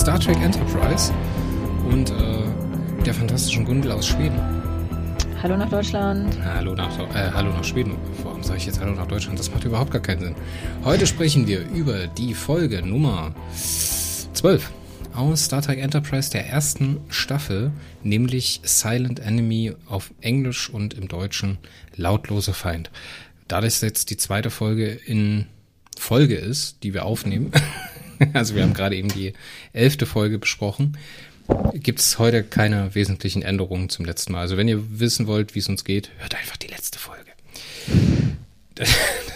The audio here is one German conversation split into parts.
Star Trek Enterprise und äh, der fantastischen Gundel aus Schweden. Hallo nach Deutschland. Hallo nach, äh, hallo nach Schweden. Warum sage ich jetzt Hallo nach Deutschland? Das macht überhaupt gar keinen Sinn. Heute sprechen wir über die Folge Nummer 12 aus Star Trek Enterprise der ersten Staffel, nämlich Silent Enemy auf Englisch und im Deutschen Lautlose Feind. Da das jetzt die zweite Folge in Folge ist, die wir aufnehmen, also wir haben gerade eben die elfte Folge besprochen, gibt es heute keine wesentlichen Änderungen zum letzten Mal. Also wenn ihr wissen wollt, wie es uns geht, hört einfach die letzte Folge.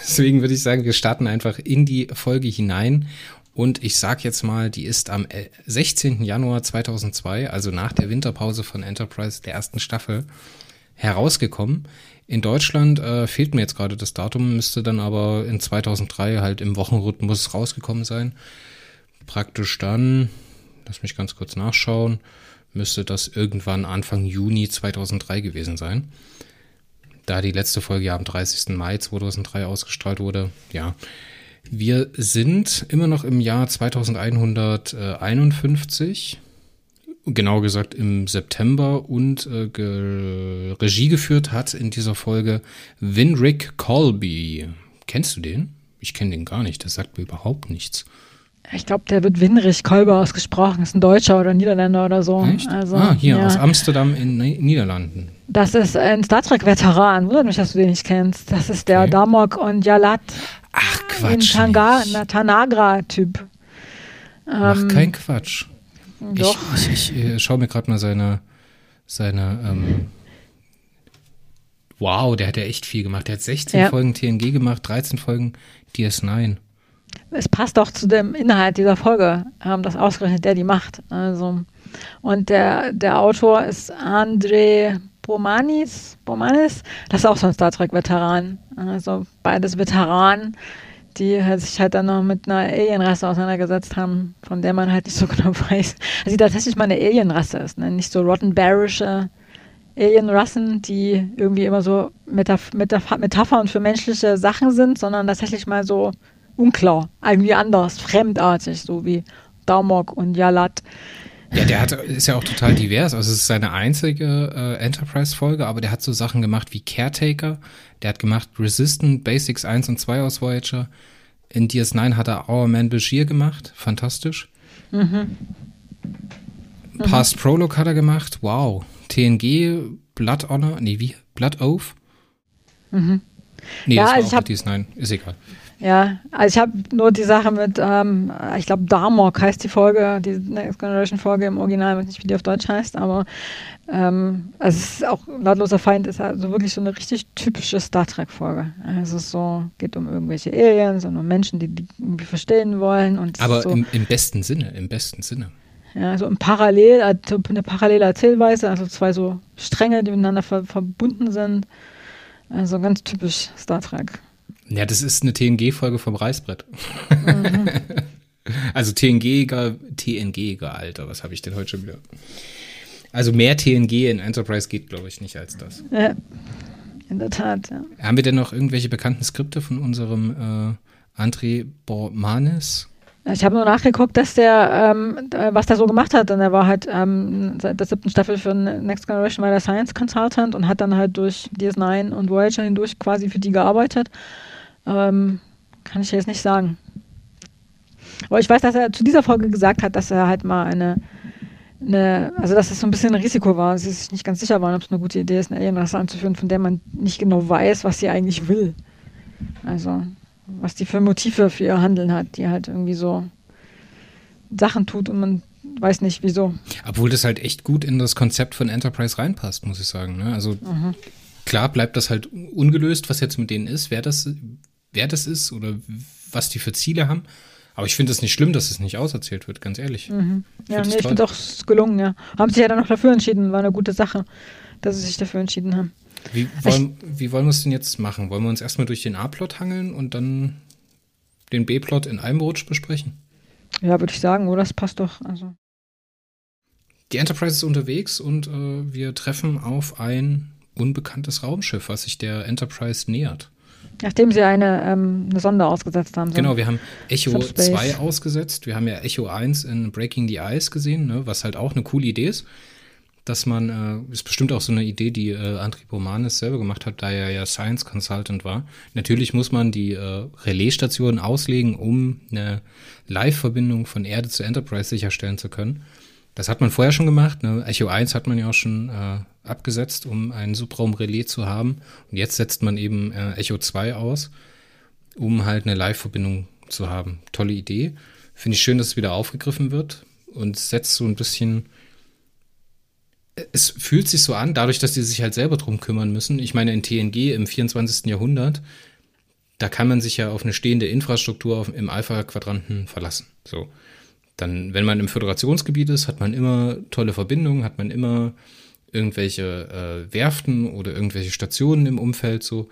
Deswegen würde ich sagen, wir starten einfach in die Folge hinein. Und ich sag jetzt mal, die ist am 16. Januar 2002, also nach der Winterpause von Enterprise der ersten Staffel, herausgekommen. In Deutschland äh, fehlt mir jetzt gerade das Datum, müsste dann aber in 2003 halt im Wochenrhythmus rausgekommen sein. Praktisch dann, lass mich ganz kurz nachschauen, müsste das irgendwann Anfang Juni 2003 gewesen sein. Da die letzte Folge ja am 30. Mai 2003 ausgestrahlt wurde, ja. Wir sind immer noch im Jahr 2151 genau gesagt im September und äh, ge Regie geführt hat in dieser Folge Winrick Colby. Kennst du den? Ich kenne den gar nicht, das sagt mir überhaupt nichts. Ich glaube, der wird Winrich Kolber ausgesprochen. Ist ein Deutscher oder Niederländer oder so. Echt? Also, ah, hier ja. aus Amsterdam in Niederlanden. Das ist ein Star Trek-Veteran. Wundert mich, dass du den nicht kennst. Das ist der okay. Damok und Yalat. Ach, Quatsch. Tanagra-Typ. Mach ähm, kein Quatsch. Doch. Ich, ich, ich äh, schaue mir gerade mal seine, seine ähm, Wow, der hat ja echt viel gemacht. Der hat 16 ja. Folgen TNG gemacht, 13 Folgen DS9. Es passt doch zu dem Inhalt dieser Folge, ähm, dass ausgerechnet der die macht. Also, und der, der Autor ist André Bomanis, Bomanis, das ist auch so ein Star Trek-Veteran. Also beides Veteranen die halt sich halt dann noch mit einer Alienrasse auseinandergesetzt haben, von der man halt nicht so genau weiß, also die tatsächlich mal eine Alienrasse ist, ne? nicht so Rottenberische Alienrassen, die irgendwie immer so Metaph Metaph Metaphern für menschliche Sachen sind, sondern tatsächlich mal so unklar, irgendwie anders, fremdartig, so wie Daumok und Yalat. Ja, der hat, ist ja auch total divers. Also es ist seine einzige äh, Enterprise-Folge, aber der hat so Sachen gemacht wie Caretaker. Der hat gemacht Resistant, Basics 1 und 2 aus Voyager. In DS9 hat er Our Man Bashir gemacht. Fantastisch. Mhm. Past mhm. Prologue hat er gemacht. Wow. TNG, Blood Honor, nee, wie? Blood Oath? Mhm. Nee, ja, das war also auch hab, DS9. Ist egal. Ja, also ich habe nur die Sache mit, ähm, ich glaube, Darmok heißt die Folge, die Next Generation Folge im Original, ich weiß nicht, wie die auf Deutsch heißt, aber ähm, also es ist auch lautloser Feind ist also wirklich so eine richtig typische Star Trek Folge. Also es so geht um irgendwelche Aliens und um Menschen, die die irgendwie verstehen wollen und aber so, im, im besten Sinne, im besten Sinne. Ja, so ein Parallel, also eine parallele Erzählweise, also zwei so Stränge, die miteinander ver verbunden sind. Also ganz typisch Star Trek. Ja, das ist eine TNG-Folge vom Reißbrett. Mhm. also TNG-eger, TNG-eger, Alter, was habe ich denn heute schon wieder? Also mehr TNG in Enterprise geht, glaube ich, nicht als das. Ja, in der Tat, ja. Haben wir denn noch irgendwelche bekannten Skripte von unserem äh, André Bormanis? Ich habe nur nachgeguckt, dass der, ähm, was der so gemacht hat. Und er war halt ähm, seit der siebten Staffel für Next Generation war der Science Consultant und hat dann halt durch DS9 und Voyager hindurch quasi für die gearbeitet. Ähm, kann ich jetzt nicht sagen. Aber ich weiß, dass er zu dieser Folge gesagt hat, dass er halt mal eine, eine also dass es so ein bisschen ein Risiko war, dass sie sich nicht ganz sicher waren, ob es eine gute Idee ist, eine Alienrasse anzuführen, von der man nicht genau weiß, was sie eigentlich will. Also, was die für Motive für ihr Handeln hat, die halt irgendwie so Sachen tut und man weiß nicht wieso. Obwohl das halt echt gut in das Konzept von Enterprise reinpasst, muss ich sagen. Ne? Also mhm. klar bleibt das halt ungelöst, was jetzt mit denen ist, wer das wer das ist oder was die für Ziele haben. Aber ich finde es nicht schlimm, dass es nicht auserzählt wird, ganz ehrlich. Mhm. Ja, nee, ich finde auch gelungen, ja. Haben sich ja dann noch dafür entschieden, war eine gute Sache, dass sie sich dafür entschieden haben. Wie wollen, ich, wie wollen wir es denn jetzt machen? Wollen wir uns erstmal durch den A-Plot hangeln und dann den B-Plot in einem Rutsch besprechen? Ja, würde ich sagen, oder? Das passt doch. Also. Die Enterprise ist unterwegs und äh, wir treffen auf ein unbekanntes Raumschiff, was sich der Enterprise nähert. Nachdem sie eine, ähm, eine Sonde ausgesetzt haben. So genau, wir haben Echo Subspace. 2 ausgesetzt. Wir haben ja Echo 1 in Breaking the Ice gesehen, ne, was halt auch eine coole Idee ist. Dass man, äh, ist bestimmt auch so eine Idee, die äh, Andri Bomanis selber gemacht hat, da er ja Science Consultant war. Natürlich muss man die äh, Relaisstationen auslegen, um eine Live-Verbindung von Erde zu Enterprise sicherstellen zu können. Das hat man vorher schon gemacht. Ne? Echo 1 hat man ja auch schon äh, abgesetzt, um ein Subraumrelais zu haben. Und jetzt setzt man eben äh, Echo 2 aus, um halt eine Live-Verbindung zu haben. Tolle Idee. Finde ich schön, dass es wieder aufgegriffen wird und setzt so ein bisschen. Es fühlt sich so an, dadurch, dass die sich halt selber drum kümmern müssen. Ich meine, in TNG im 24. Jahrhundert, da kann man sich ja auf eine stehende Infrastruktur auf, im Alpha-Quadranten verlassen. So. Dann, wenn man im Föderationsgebiet ist, hat man immer tolle Verbindungen, hat man immer irgendwelche äh, Werften oder irgendwelche Stationen im Umfeld so.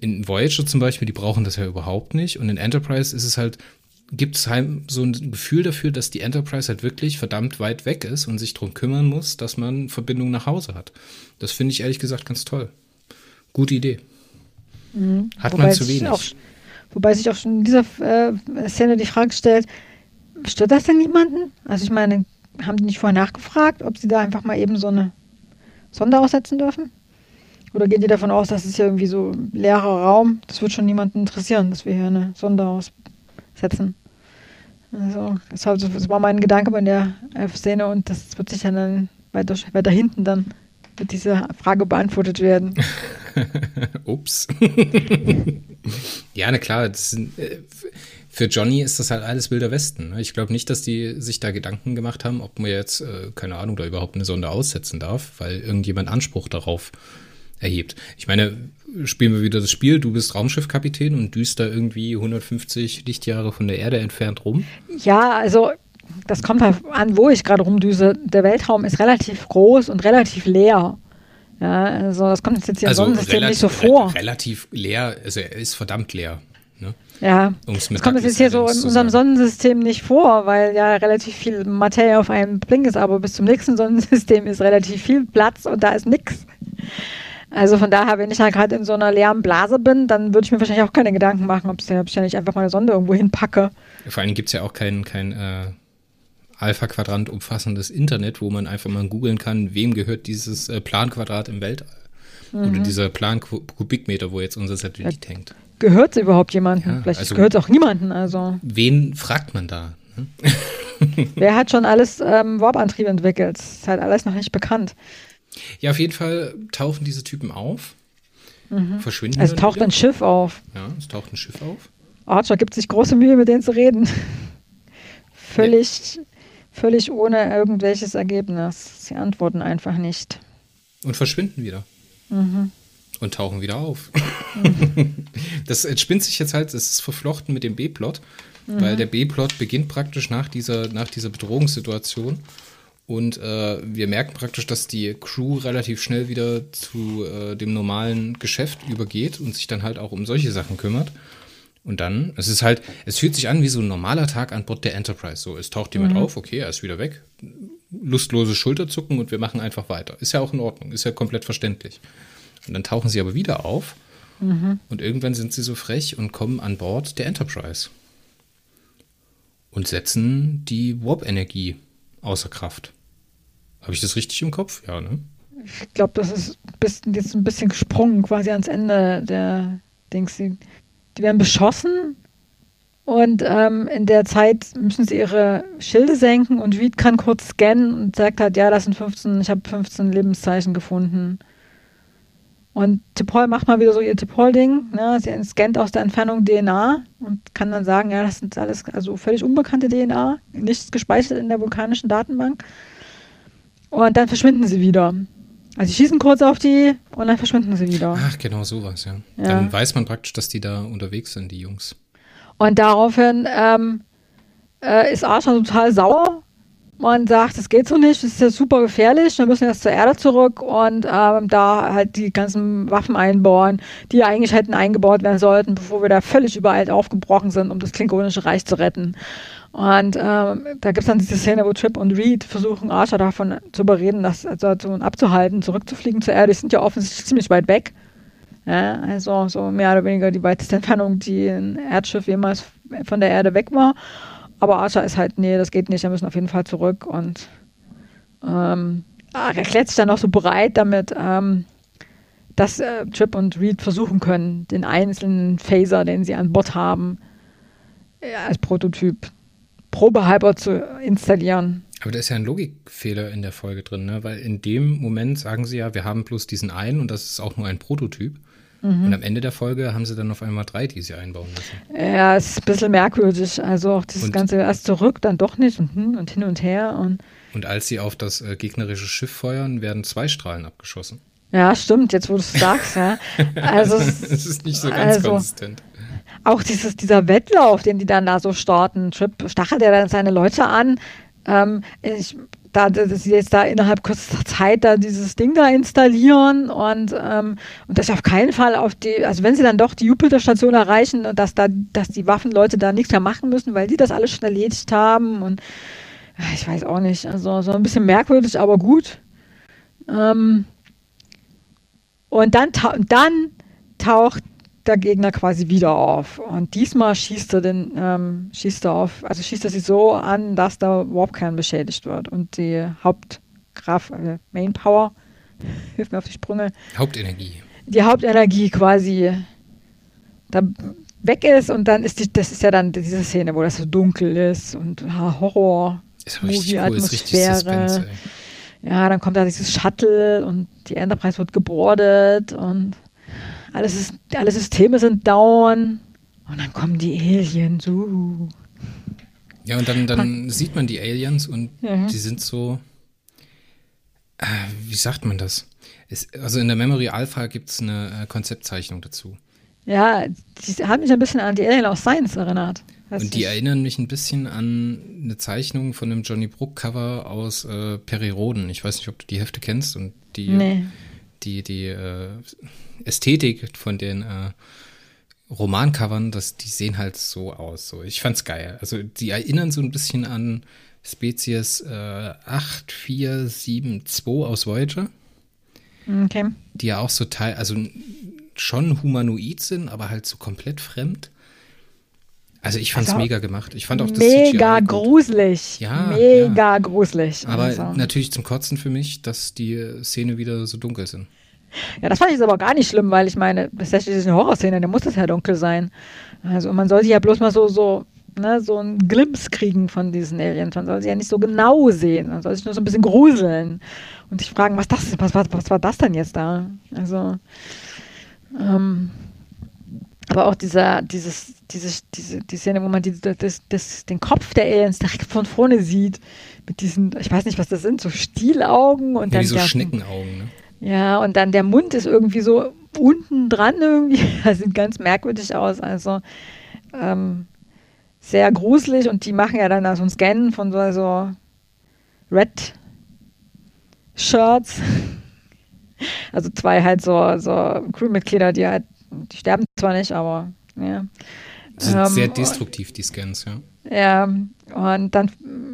In Voyager zum Beispiel, die brauchen das ja überhaupt nicht. Und in Enterprise ist es halt, gibt es halt so ein Gefühl dafür, dass die Enterprise halt wirklich verdammt weit weg ist und sich darum kümmern muss, dass man Verbindung nach Hause hat. Das finde ich ehrlich gesagt ganz toll. Gute Idee. Mhm. Hat wobei man zu wenig. Auch, wobei sich auch schon in dieser äh, Szene die Frage stellt, stört das denn niemanden? Also ich meine, haben die nicht vorher nachgefragt, ob sie da einfach mal eben so eine Sonde aussetzen dürfen? Oder geht ihr davon aus, dass es hier irgendwie so leerer Raum? Das wird schon niemanden interessieren, dass wir hier eine Sonde aussetzen. Also, das, das war mein Gedanke bei der Szene und das wird sich dann weiter, weiter hinten dann wird diese Frage beantwortet werden. Ups. ja, na klar, das sind, äh, für Johnny ist das halt alles wilder Westen. Ne? Ich glaube nicht, dass die sich da Gedanken gemacht haben, ob man jetzt, äh, keine Ahnung, da überhaupt eine Sonde aussetzen darf, weil irgendjemand Anspruch darauf erhebt. Ich meine, spielen wir wieder das Spiel, du bist Raumschiffkapitän und düst da irgendwie 150 Lichtjahre von der Erde entfernt rum. Ja, also das kommt halt an, wo ich gerade rumdüse. Der Weltraum ist relativ groß und relativ leer. Ja, also das kommt jetzt hier also im Sonnensystem nicht so vor. Relativ leer, also er ist verdammt leer. Ne? Ja, das kommt jetzt hier so in unserem Sonnensystem nicht vor, weil ja relativ viel Materie auf einem Blink ist, aber bis zum nächsten Sonnensystem ist relativ viel Platz und da ist nichts. Also von daher, wenn ich da gerade in so einer leeren Blase bin, dann würde ich mir wahrscheinlich auch keine Gedanken machen, ob ich ja nicht einfach mal eine Sonde irgendwo hinpacke. Vor allem gibt es ja auch kein, kein äh, Alpha-Quadrant umfassendes Internet, wo man einfach mal googeln kann, wem gehört dieses äh, Planquadrat im Weltall. Mhm. Oder dieser Plan-Kubikmeter, wo jetzt unser Satellit ja. hängt gehört es überhaupt jemandem? Ja, Vielleicht also, gehört es auch niemanden. Also. Wen fragt man da? Ne? Wer hat schon alles ähm, Warp-Antrieb entwickelt? Das ist halt alles noch nicht bekannt. Ja, auf jeden Fall tauchen diese Typen auf, mhm. verschwinden. Es taucht wieder. ein Schiff auf. Ja, es taucht ein Schiff auf. Archer gibt sich große Mühe, mit denen zu reden. völlig, ja. völlig ohne irgendwelches Ergebnis. Sie antworten einfach nicht. Und verschwinden wieder. Mhm und tauchen wieder auf. das entspinnt sich jetzt halt, es ist verflochten mit dem B-Plot, mhm. weil der B-Plot beginnt praktisch nach dieser, nach dieser Bedrohungssituation. Und äh, wir merken praktisch, dass die Crew relativ schnell wieder zu äh, dem normalen Geschäft übergeht und sich dann halt auch um solche Sachen kümmert. Und dann, es ist halt, es fühlt sich an wie so ein normaler Tag an Bord der Enterprise. So, es taucht jemand mhm. auf, okay, er ist wieder weg. Lustlose Schulterzucken und wir machen einfach weiter. Ist ja auch in Ordnung, ist ja komplett verständlich. Und dann tauchen sie aber wieder auf. Mhm. Und irgendwann sind sie so frech und kommen an Bord der Enterprise. Und setzen die Warp-Energie außer Kraft. Habe ich das richtig im Kopf? Ja, ne? Ich glaube, das ist bisschen, jetzt ein bisschen gesprungen quasi ans Ende der Dings. Die, die werden beschossen und ähm, in der Zeit müssen sie ihre Schilde senken und Reed kann kurz scannen und sagt halt, ja, das sind 15, ich habe 15 Lebenszeichen gefunden. Und Tipol macht mal wieder so ihr Tipol-Ding. Ne? Sie scannt aus der Entfernung DNA und kann dann sagen, ja, das sind alles also völlig unbekannte DNA, nichts gespeichert in der vulkanischen Datenbank. Und dann verschwinden sie wieder. Also sie schießen kurz auf die und dann verschwinden sie wieder. Ach, genau sowas, ja. ja. Dann weiß man praktisch, dass die da unterwegs sind, die Jungs. Und daraufhin ähm, äh, ist Archer total sauer man sagt, es geht so nicht, es ist ja super gefährlich, wir müssen jetzt zur Erde zurück und ähm, da halt die ganzen Waffen einbauen, die eigentlich hätten eingebaut werden sollten, bevor wir da völlig überall aufgebrochen sind, um das Klingonische Reich zu retten. Und ähm, da gibt es dann diese Szene, wo Trip und Reed versuchen, Archer davon zu überreden, das also abzuhalten, zurückzufliegen zur Erde. Die sind ja offensichtlich ziemlich weit weg. Ja, also so mehr oder weniger die weiteste Entfernung, die ein Erdschiff jemals von der Erde weg war. Aber Archer ist halt, nee, das geht nicht, wir müssen auf jeden Fall zurück und ähm, erklärt sich dann auch so bereit damit, ähm, dass äh, Trip und Reed versuchen können, den einzelnen Phaser, den sie an Bord haben, äh, als Prototyp probehalber zu installieren. Aber da ist ja ein Logikfehler in der Folge drin, ne? weil in dem Moment sagen sie ja, wir haben bloß diesen einen und das ist auch nur ein Prototyp. Mhm. Und am Ende der Folge haben sie dann auf einmal drei, die sie einbauen müssen. Ja, es ist ein bisschen merkwürdig. Also auch dieses und, Ganze erst zurück, dann doch nicht und, hm, und hin und her. Und, und als sie auf das äh, gegnerische Schiff feuern, werden zwei Strahlen abgeschossen. Ja, stimmt, jetzt wo du es sagst, ja. Also es ist nicht so ganz also, konsistent. Auch dieses, dieser Wettlauf, den die dann da so starten, Trip stachelt er dann seine Leute an. Ähm, ich, da, dass sie jetzt da innerhalb kürzester Zeit da dieses Ding da installieren und, ähm, und das auf keinen Fall auf die, also wenn sie dann doch die Jupiter-Station erreichen, dass da, dass die Waffenleute da nichts mehr machen müssen, weil die das alles schon erledigt haben und ich weiß auch nicht, also so ein bisschen merkwürdig, aber gut. Ähm, und dann, ta dann taucht der Gegner quasi wieder auf. Und diesmal schießt er den, ähm, schießt er auf, also schießt er sie so an, dass der Warpkern beschädigt wird und die Hauptkraft, äh, Main Power, hilft mir auf die Sprünge. Hauptenergie. Die Hauptenergie quasi da weg ist und dann ist die, das ist ja dann diese Szene, wo das so dunkel ist und Horror. Ist richtig cool, Ja, dann kommt da dieses Shuttle und die Enterprise wird gebordet und alle, alle Systeme sind down und dann kommen die Aliens. Uh. Ja, und dann, dann sieht man die Aliens und mhm. die sind so, äh, wie sagt man das? Es, also in der Memory Alpha gibt es eine äh, Konzeptzeichnung dazu. Ja, die haben mich ein bisschen an die Alien aus Science erinnert. Und die erinnern mich ein bisschen an eine Zeichnung von einem Johnny Brook Cover aus äh, Perry Roden. Ich weiß nicht, ob du die Hefte kennst und die, nee. Die, die äh, Ästhetik von den äh, Romancovern, das, die sehen halt so aus. So. Ich fand's geil. Also die erinnern so ein bisschen an Spezies äh, 8472 aus Voyager. Okay. Die ja auch so teil, also schon humanoid sind, aber halt so komplett fremd. Also ich fand's also, mega gemacht. Ich fand auch das Mega CGI gruselig. Ja. Mega ja. gruselig. Aber also. natürlich zum Kotzen für mich, dass die Szene wieder so dunkel sind. Ja, das fand ich aber gar nicht schlimm, weil ich meine, das ist eine Horrorszene, da muss das ja dunkel sein. Also man soll sich ja bloß mal so, so, ne, so einen Glimpse kriegen von diesen Aliens. Man soll sie ja nicht so genau sehen. Man soll sich nur so ein bisschen gruseln und sich fragen, was das ist, was, was, was war das denn jetzt da? Also, ähm, aber auch dieser, dieses, dieses, diese, die Szene, wo man die, das, das, den Kopf der Aliens direkt von vorne sieht, mit diesen, ich weiß nicht, was das sind, so Stielaugen und ja, dann. Wie so Schneckenaugen, ne? Ja, und dann der Mund ist irgendwie so unten dran irgendwie. Das sieht ganz merkwürdig aus. Also ähm, sehr gruselig und die machen ja dann so ein Scan von so, so Red Shirts. Also zwei halt so, so Crewmitglieder, die halt, die sterben zwar nicht, aber ja. Sind ähm, sehr destruktiv, die Scans, ja. Ja, und dann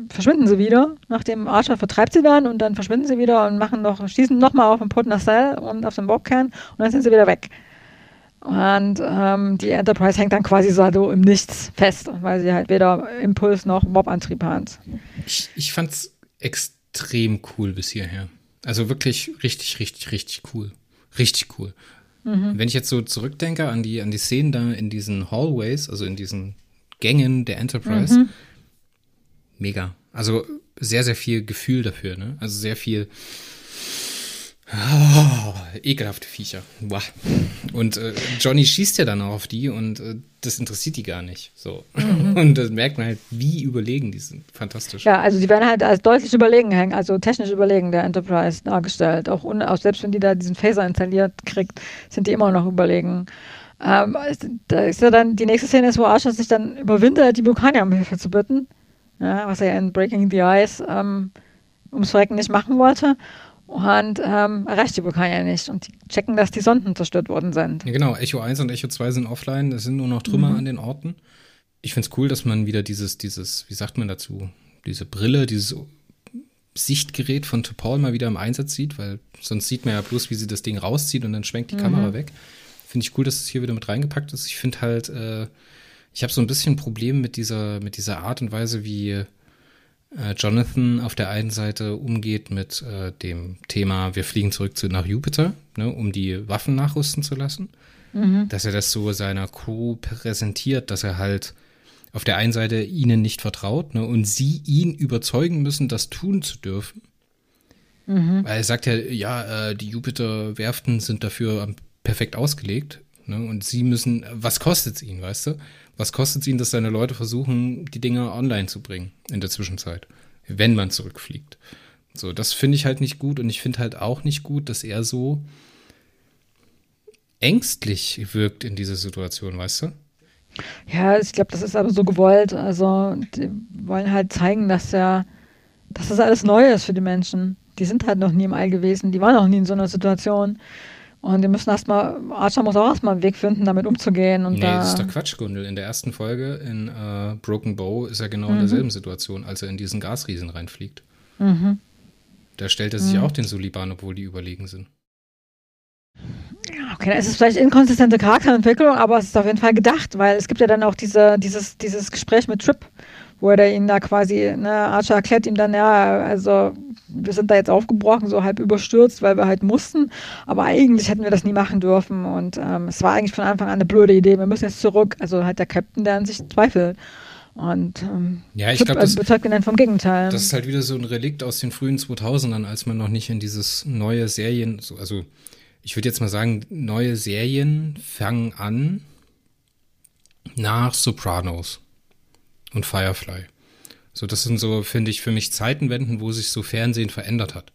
verschwinden sie wieder, nachdem Archer vertreibt sie dann und dann verschwinden sie wieder und machen noch, schießen nochmal auf den Port Nacelle und auf den Warpkern und dann sind sie wieder weg. Und ähm, die Enterprise hängt dann quasi so im Nichts fest, weil sie halt weder Impuls noch Warp-Antrieb hat. Ich, ich fand's extrem cool bis hierher. Also wirklich richtig, richtig, richtig cool. Richtig cool. Mhm. Wenn ich jetzt so zurückdenke an die, an die Szenen da in diesen Hallways, also in diesen Gängen der Enterprise. Mhm. Mega. Also sehr, sehr viel Gefühl dafür, ne? Also sehr viel oh, ekelhafte Viecher. Wow. Und äh, Johnny schießt ja dann auch auf die und äh, das interessiert die gar nicht. So. Mhm. Und das merkt man halt, wie überlegen die sind. Fantastisch. Ja, also die werden halt als deutlich überlegen hängen, also technisch überlegen der Enterprise dargestellt. Auch, auch selbst wenn die da diesen Phaser installiert kriegt, sind die immer noch überlegen. Ähm, da ist ja dann, die nächste Szene ist, wo Archer sich dann überwindet, die Vulkanier um Hilfe zu bitten. Ja, was er in Breaking the Ice ähm, ums Verrecken nicht machen wollte. Und ähm, erreicht die Vulkanier nicht. Und die checken, dass die Sonden zerstört worden sind. Ja, genau. Echo 1 und Echo 2 sind offline. Es sind nur noch Trümmer mhm. an den Orten. Ich finde es cool, dass man wieder dieses, dieses, wie sagt man dazu, diese Brille, dieses Sichtgerät von Topol mal wieder im Einsatz sieht, weil sonst sieht man ja bloß, wie sie das Ding rauszieht und dann schwenkt die mhm. Kamera weg. Finde ich cool, dass es hier wieder mit reingepackt ist. Ich finde halt, äh, ich habe so ein bisschen ein Problem mit dieser, mit dieser Art und Weise, wie Jonathan auf der einen Seite umgeht mit äh, dem Thema, wir fliegen zurück zu, nach Jupiter, ne, um die Waffen nachrüsten zu lassen. Mhm. Dass er das so seiner Crew präsentiert, dass er halt auf der einen Seite ihnen nicht vertraut ne, und sie ihn überzeugen müssen, das tun zu dürfen. Mhm. Weil er sagt ja, ja, äh, die Jupiter-Werften sind dafür perfekt ausgelegt. Ne, und sie müssen, was kostet es ihnen, weißt du? Was kostet es ihnen, dass seine Leute versuchen, die Dinger online zu bringen in der Zwischenzeit, wenn man zurückfliegt? So, das finde ich halt nicht gut und ich finde halt auch nicht gut, dass er so ängstlich wirkt in dieser Situation, weißt du? Ja, ich glaube, das ist aber so gewollt. Also, die wollen halt zeigen, dass ja, dass das alles neu ist für die Menschen. Die sind halt noch nie im All gewesen, die waren noch nie in so einer Situation. Und die müssen erstmal, Archer muss auch erstmal einen Weg finden, damit umzugehen. Und nee, da das ist der Quatsch, Gundel. In der ersten Folge in äh, Broken Bow ist er genau mhm. in derselben Situation, als er in diesen Gasriesen reinfliegt. Mhm. Da stellt er sich mhm. auch den Suliban, obwohl die überlegen sind. Ja, okay, da ist es vielleicht inkonsistente Charakterentwicklung, aber es ist auf jeden Fall gedacht, weil es gibt ja dann auch diese, dieses, dieses Gespräch mit Trip, wo er ihn da quasi, ne, Archer erklärt ihm dann, ja, also wir sind da jetzt aufgebrochen, so halb überstürzt, weil wir halt mussten, aber eigentlich hätten wir das nie machen dürfen. Und ähm, es war eigentlich von Anfang an eine blöde Idee, wir müssen jetzt zurück, also halt der Captain, der an sich zweifelt. Und ähm, ja, ich glaube, das bezeugt ihn dann vom Gegenteil. Das ist halt wieder so ein Relikt aus den frühen 2000ern, als man noch nicht in dieses neue Serien, also ich würde jetzt mal sagen, neue Serien fangen an nach Sopranos und Firefly. So, das sind so, finde ich, für mich Zeitenwenden, wo sich so Fernsehen verändert hat.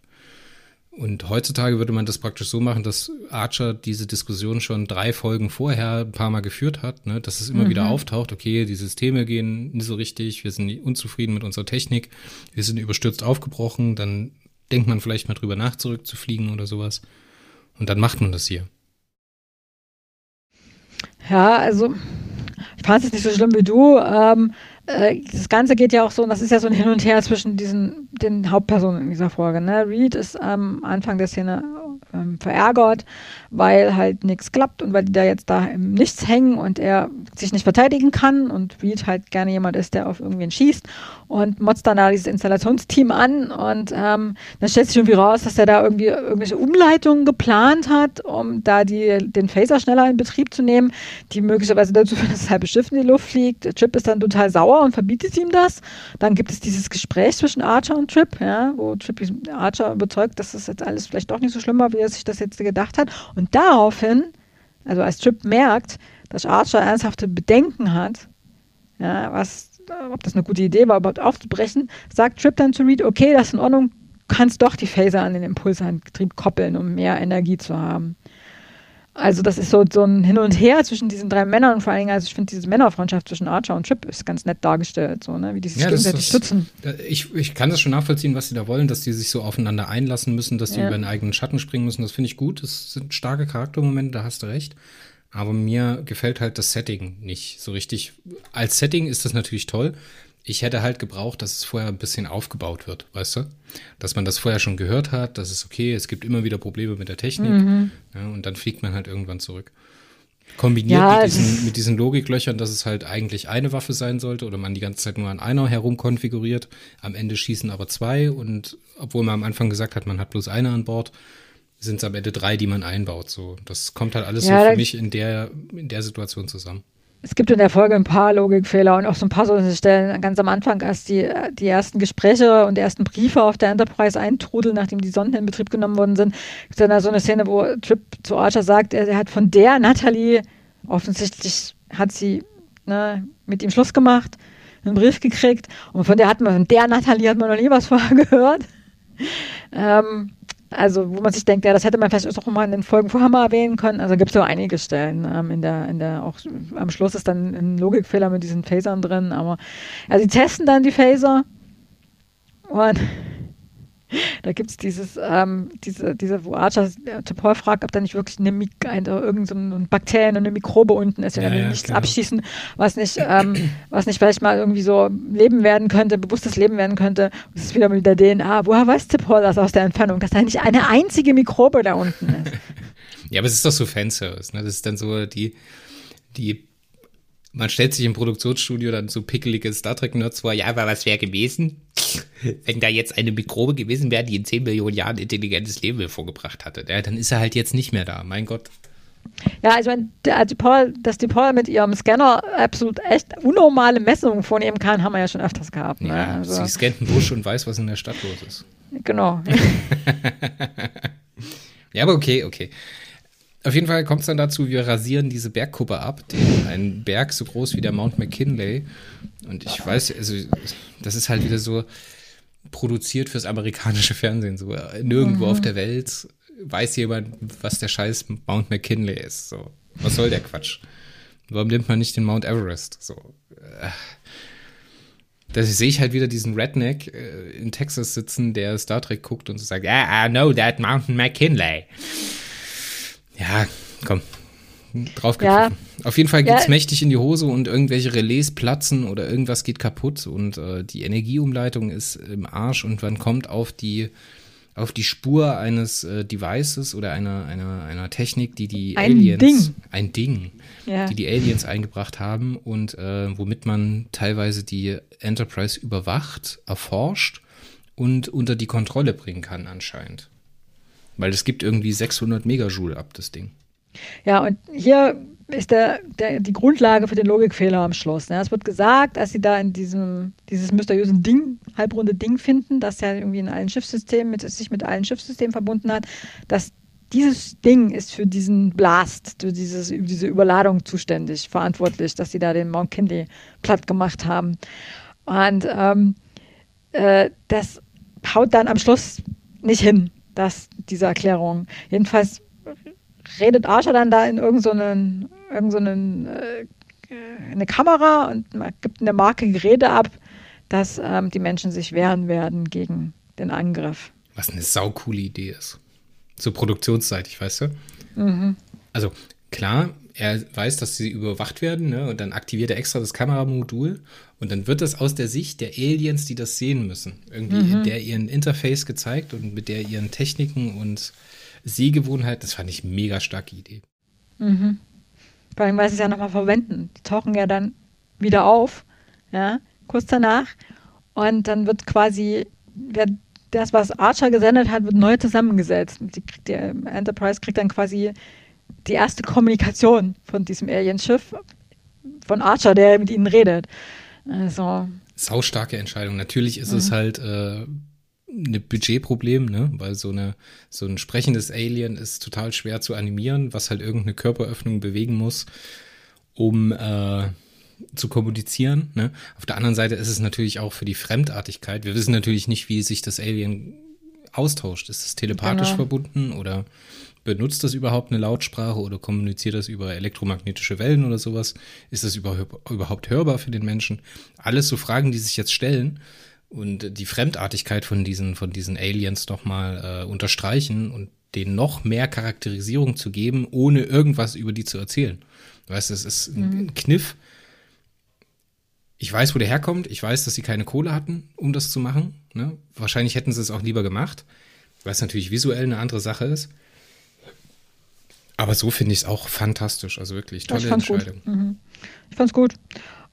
Und heutzutage würde man das praktisch so machen, dass Archer diese Diskussion schon drei Folgen vorher ein paar Mal geführt hat, ne? dass es immer mhm. wieder auftaucht, okay, die Systeme gehen nicht so richtig, wir sind unzufrieden mit unserer Technik, wir sind überstürzt aufgebrochen, dann denkt man vielleicht mal drüber nach, zurückzufliegen oder sowas. Und dann macht man das hier. Ja, also ich fand es nicht so schlimm wie du. Ähm, äh, das Ganze geht ja auch so, und das ist ja so ein Hin und Her zwischen diesen den Hauptpersonen in dieser Folge. Ne? Reed ist am Anfang der Szene ähm, verärgert, weil halt nichts klappt und weil die da jetzt da im Nichts hängen und er sich nicht verteidigen kann und Reed halt gerne jemand ist, der auf irgendwen schießt und motzt dann da dieses Installationsteam an und ähm, dann stellt sich irgendwie raus, dass er da irgendwie irgendwelche Umleitungen geplant hat, um da die, den Phaser schneller in Betrieb zu nehmen, die möglicherweise dazu führen, dass das halbe Schiff in die Luft fliegt. Chip ist dann total sauer und verbietet ihm das. Dann gibt es dieses Gespräch zwischen Archer und Trip, ja, wo Trip Archer überzeugt, dass das jetzt alles vielleicht doch nicht so schlimm war, wie er sich das jetzt gedacht hat. Und daraufhin, also als Trip merkt, dass Archer ernsthafte Bedenken hat, ja, was, ob das eine gute Idee war, überhaupt aufzubrechen, sagt Trip dann zu Reed, okay, das ist in Ordnung, kannst doch die Phaser an den Impulsantrieb koppeln, um mehr Energie zu haben. Also das ist so, so ein Hin und Her zwischen diesen drei Männern und vor allen Dingen, also ich finde diese Männerfreundschaft zwischen Archer und Chip ist ganz nett dargestellt, so, ne? wie die sich ja, gegenseitig stützen. Ich, ich kann das schon nachvollziehen, was sie da wollen, dass die sich so aufeinander einlassen müssen, dass die ja. über ihren eigenen Schatten springen müssen. Das finde ich gut. Das sind starke Charaktermomente, da hast du recht. Aber mir gefällt halt das Setting nicht so richtig. Als Setting ist das natürlich toll ich hätte halt gebraucht, dass es vorher ein bisschen aufgebaut wird, weißt du? Dass man das vorher schon gehört hat, dass es okay, es gibt immer wieder Probleme mit der Technik mhm. ja, und dann fliegt man halt irgendwann zurück. Kombiniert ja, mit, diesen, mit diesen Logiklöchern, dass es halt eigentlich eine Waffe sein sollte oder man die ganze Zeit nur an einer herumkonfiguriert. Am Ende schießen aber zwei und obwohl man am Anfang gesagt hat, man hat bloß eine an Bord, sind es am Ende drei, die man einbaut. So, das kommt halt alles ja, so für mich in der, in der Situation zusammen es gibt in der Folge ein paar Logikfehler und auch so ein paar solche Stellen ganz am Anfang, als die, die ersten Gespräche und die ersten Briefe auf der Enterprise eintrudeln, nachdem die Sonden in Betrieb genommen worden sind, gibt es dann da so eine Szene, wo Trip zu Archer sagt, er, er hat von der Natalie, offensichtlich hat sie ne, mit ihm Schluss gemacht, einen Brief gekriegt und von der hat man, von der Natalie hat man noch nie was vorher gehört. Ähm, also, wo man sich denkt, ja, das hätte man vielleicht auch mal in den Folgen vorher mal erwähnen können. Also gibt es so einige Stellen. Ähm, in der, in der, auch am Schluss ist dann ein Logikfehler mit diesen Phasern drin, aber ja, sie testen dann die Phaser und da gibt es dieses, ähm, diese, diese, wo Archer Paul fragt, ob da nicht wirklich eine, eine irgend so ein Bakterien und eine Mikrobe unten ist, wenn ja, ja, nichts genau. abschießen, was nicht, ähm, was nicht vielleicht mal irgendwie so Leben werden könnte, bewusstes Leben werden könnte. Und das ist wieder mit der DNA. Woher weiß Paul das aus der Entfernung, dass da nicht eine einzige Mikrobe da unten ist? Ja, aber es ist doch so Fanservice, ne? Das ist dann so die, die, man stellt sich im Produktionsstudio dann so pickelige Star Trek-Nerds vor, ja, aber was wäre gewesen, wenn da jetzt eine Mikrobe gewesen wäre, die in 10 Millionen Jahren intelligentes Leben vorgebracht hatte. Ja, dann ist er halt jetzt nicht mehr da, mein Gott. Ja, also wenn der, die Paul, dass die Paul mit ihrem Scanner absolut echt unnormale Messungen vornehmen kann, haben wir ja schon öfters gehabt. Ne? Ja, also, sie scannt einen Busch und weiß, was in der Stadt los ist. Genau. ja, aber okay, okay. Auf jeden Fall kommt es dann dazu, wir rasieren diese Bergkuppe ab, den, einen Berg so groß wie der Mount McKinley. Und ich weiß, also das ist halt wieder so produziert fürs amerikanische Fernsehen. So nirgendwo mhm. auf der Welt weiß jemand, was der scheiß Mount McKinley ist. So, was soll der Quatsch? Warum nimmt man nicht den Mount Everest? So. Äh. Da sehe ich halt wieder diesen Redneck äh, in Texas sitzen, der Star Trek guckt und so sagt, ah, I know that Mountain McKinley. Ja, komm. Draufgegriffen. Ja. Auf jeden Fall geht's ja. mächtig in die Hose und irgendwelche Relais platzen oder irgendwas geht kaputt und äh, die Energieumleitung ist im Arsch und man kommt auf die auf die Spur eines äh, Devices oder einer, einer, einer Technik, die die ein Aliens, Ding. ein Ding, ja. die die Aliens eingebracht haben und äh, womit man teilweise die Enterprise überwacht, erforscht und unter die Kontrolle bringen kann anscheinend. Weil es gibt irgendwie 600 Megajoule ab, das Ding. Ja, und hier ist der, der, die Grundlage für den Logikfehler am Schluss. Ne? Es wird gesagt, dass sie da in diesem dieses mysteriöse Ding, halbrunde Ding finden, das ja irgendwie in allen Schiffssystemen mit, sich mit allen Schiffssystemen verbunden hat, dass dieses Ding ist für diesen Blast, für dieses, diese Überladung zuständig, verantwortlich, dass sie da den Mount Kinley platt gemacht haben. Und ähm, äh, das haut dann am Schluss nicht hin, dass diese Erklärung. Jedenfalls redet Archer dann da in irgendeinen so irgend so äh, eine Kamera und gibt eine Marke Gerede ab, dass ähm, die Menschen sich wehren werden gegen den Angriff. Was eine saukoole Idee ist. So produktionsseitig, weißt du? Mhm. Also klar, er weiß, dass sie überwacht werden, ne? Und dann aktiviert er extra das Kameramodul und dann wird das aus der Sicht der Aliens, die das sehen müssen, irgendwie mhm. in der ihren Interface gezeigt und mit der ihren Techniken und Sehgewohnheiten. Das fand ich mega starke Idee. Mhm. Vor allem, weil sie es ja nochmal verwenden. Die tauchen ja dann wieder auf, ja, kurz danach. Und dann wird quasi, wird das, was Archer gesendet hat, wird neu zusammengesetzt. Die, die Enterprise kriegt dann quasi die erste Kommunikation von diesem Alienschiff von Archer, der mit ihnen redet. Also. Saustarke Entscheidung. Natürlich ist mhm. es halt äh, ein Budgetproblem, ne? weil so, eine, so ein sprechendes Alien ist total schwer zu animieren, was halt irgendeine Körperöffnung bewegen muss, um äh, zu kommunizieren. Ne? Auf der anderen Seite ist es natürlich auch für die Fremdartigkeit. Wir wissen natürlich nicht, wie sich das Alien austauscht. Ist es telepathisch genau. verbunden oder benutzt das überhaupt eine Lautsprache oder kommuniziert das über elektromagnetische Wellen oder sowas? Ist das überhaupt hörbar für den Menschen? Alles so Fragen, die sich jetzt stellen und die Fremdartigkeit von diesen, von diesen Aliens nochmal äh, unterstreichen und denen noch mehr Charakterisierung zu geben, ohne irgendwas über die zu erzählen. Du weißt, es ist ein, mhm. ein Kniff. Ich weiß, wo der herkommt. Ich weiß, dass sie keine Kohle hatten, um das zu machen. Ne? Wahrscheinlich hätten sie es auch lieber gemacht, weil es natürlich visuell eine andere Sache ist. Aber so finde ich es auch fantastisch. Also wirklich tolle ich Entscheidung. Mhm. Ich fand's gut.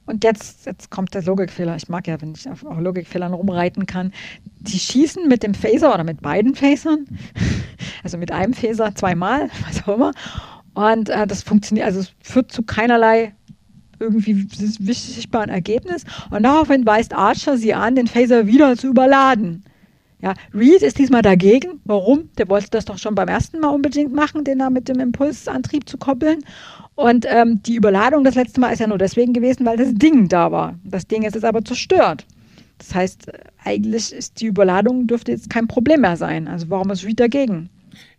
Und jetzt, jetzt kommt der Logikfehler. Ich mag ja, wenn ich auf Logikfehlern rumreiten kann. Die schießen mit dem Phaser oder mit beiden Phasern, also mit einem Phaser zweimal, was auch immer. Und äh, das funktioniert, also es führt zu keinerlei irgendwie sichtbaren Ergebnis. Und daraufhin weist Archer sie an, den Phaser wieder zu überladen. Ja, Reed ist diesmal dagegen. Warum? Der wollte das doch schon beim ersten Mal unbedingt machen, den da mit dem Impulsantrieb zu koppeln. Und ähm, die Überladung das letzte Mal ist ja nur deswegen gewesen, weil das Ding da war. Das Ding ist jetzt aber zerstört. Das heißt, eigentlich ist die Überladung dürfte jetzt kein Problem mehr sein. Also warum ist Reed dagegen?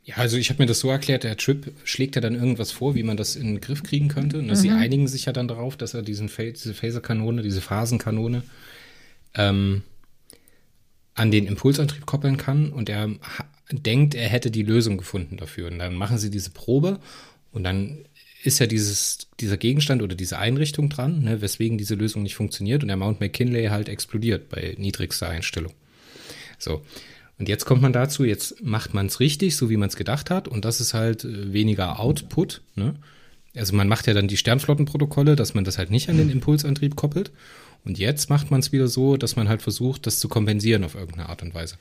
Ja, also ich habe mir das so erklärt, der Trip schlägt ja dann irgendwas vor, wie man das in den Griff kriegen könnte. Und mhm. sie einigen sich ja dann darauf, dass er diesen diese Phaserkanone, diese Phasenkanone ähm, an den Impulsantrieb koppeln kann. Und er denkt, er hätte die Lösung gefunden dafür. Und dann machen sie diese Probe und dann ist ja dieses, dieser Gegenstand oder diese Einrichtung dran, ne, weswegen diese Lösung nicht funktioniert und der Mount McKinley halt explodiert bei niedrigster Einstellung. So. Und jetzt kommt man dazu, jetzt macht man es richtig, so wie man es gedacht hat. Und das ist halt äh, weniger Output. Ne? Also man macht ja dann die Sternflottenprotokolle, dass man das halt nicht an den Impulsantrieb koppelt. Und jetzt macht man es wieder so, dass man halt versucht, das zu kompensieren auf irgendeine Art und Weise.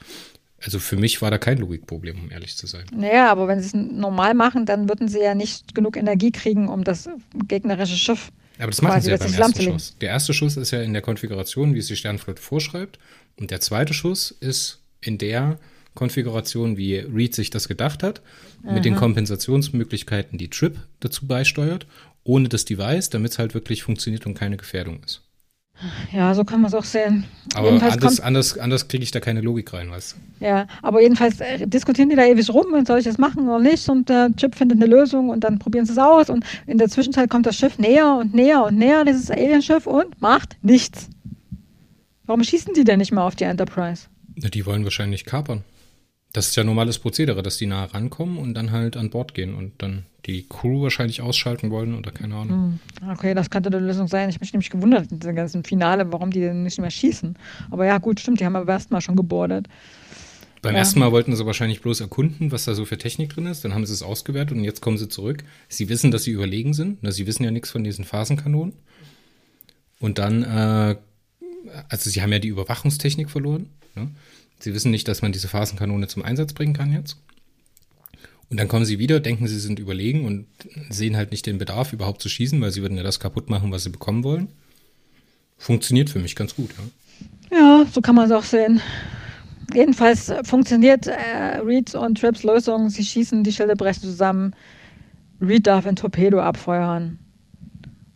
Also für mich war da kein Logikproblem, um ehrlich zu sein. Naja, aber wenn sie es normal machen, dann würden sie ja nicht genug Energie kriegen, um das gegnerische Schiff. Aber das machen sie ja beim ersten Schuss. Der erste Schuss ist ja in der Konfiguration, wie es die Sternflotte vorschreibt. Und der zweite Schuss ist in der Konfiguration, wie Reed sich das gedacht hat, Aha. mit den Kompensationsmöglichkeiten, die Trip dazu beisteuert, ohne das Device, damit es halt wirklich funktioniert und keine Gefährdung ist. Ja, so kann man es auch sehen. Aber anders, anders, anders kriege ich da keine Logik rein, weißt du? Ja, aber jedenfalls äh, diskutieren die da ewig rum, und soll ich das machen oder nicht? Und der Chip findet eine Lösung und dann probieren sie es aus. Und in der Zwischenzeit kommt das Schiff näher und näher und näher, dieses Alienschiff, und macht nichts. Warum schießen die denn nicht mal auf die Enterprise? Die wollen wahrscheinlich kapern. Das ist ja normales Prozedere, dass die nah rankommen und dann halt an Bord gehen und dann die Crew wahrscheinlich ausschalten wollen oder keine Ahnung. Hm. Okay, das könnte die Lösung sein. Ich habe mich nämlich gewundert in diesem ganzen Finale, warum die denn nicht mehr schießen. Aber ja, gut, stimmt, die haben aber erst mal schon gebordet. Beim ja. ersten Mal wollten sie wahrscheinlich bloß erkunden, was da so für Technik drin ist. Dann haben sie es ausgewertet und jetzt kommen sie zurück. Sie wissen, dass sie überlegen sind. Sie wissen ja nichts von diesen Phasenkanonen. Und dann, äh, also sie haben ja die Überwachungstechnik verloren. Ne? Sie wissen nicht, dass man diese Phasenkanone zum Einsatz bringen kann jetzt. Und dann kommen sie wieder, denken, sie sind überlegen und sehen halt nicht den Bedarf, überhaupt zu schießen, weil sie würden ja das kaputt machen, was sie bekommen wollen. Funktioniert für mich ganz gut. Ja, ja so kann man es auch sehen. Jedenfalls funktioniert äh, Reed und Trips Lösung. Sie schießen die Schilde brechen zusammen. Reed darf ein Torpedo abfeuern.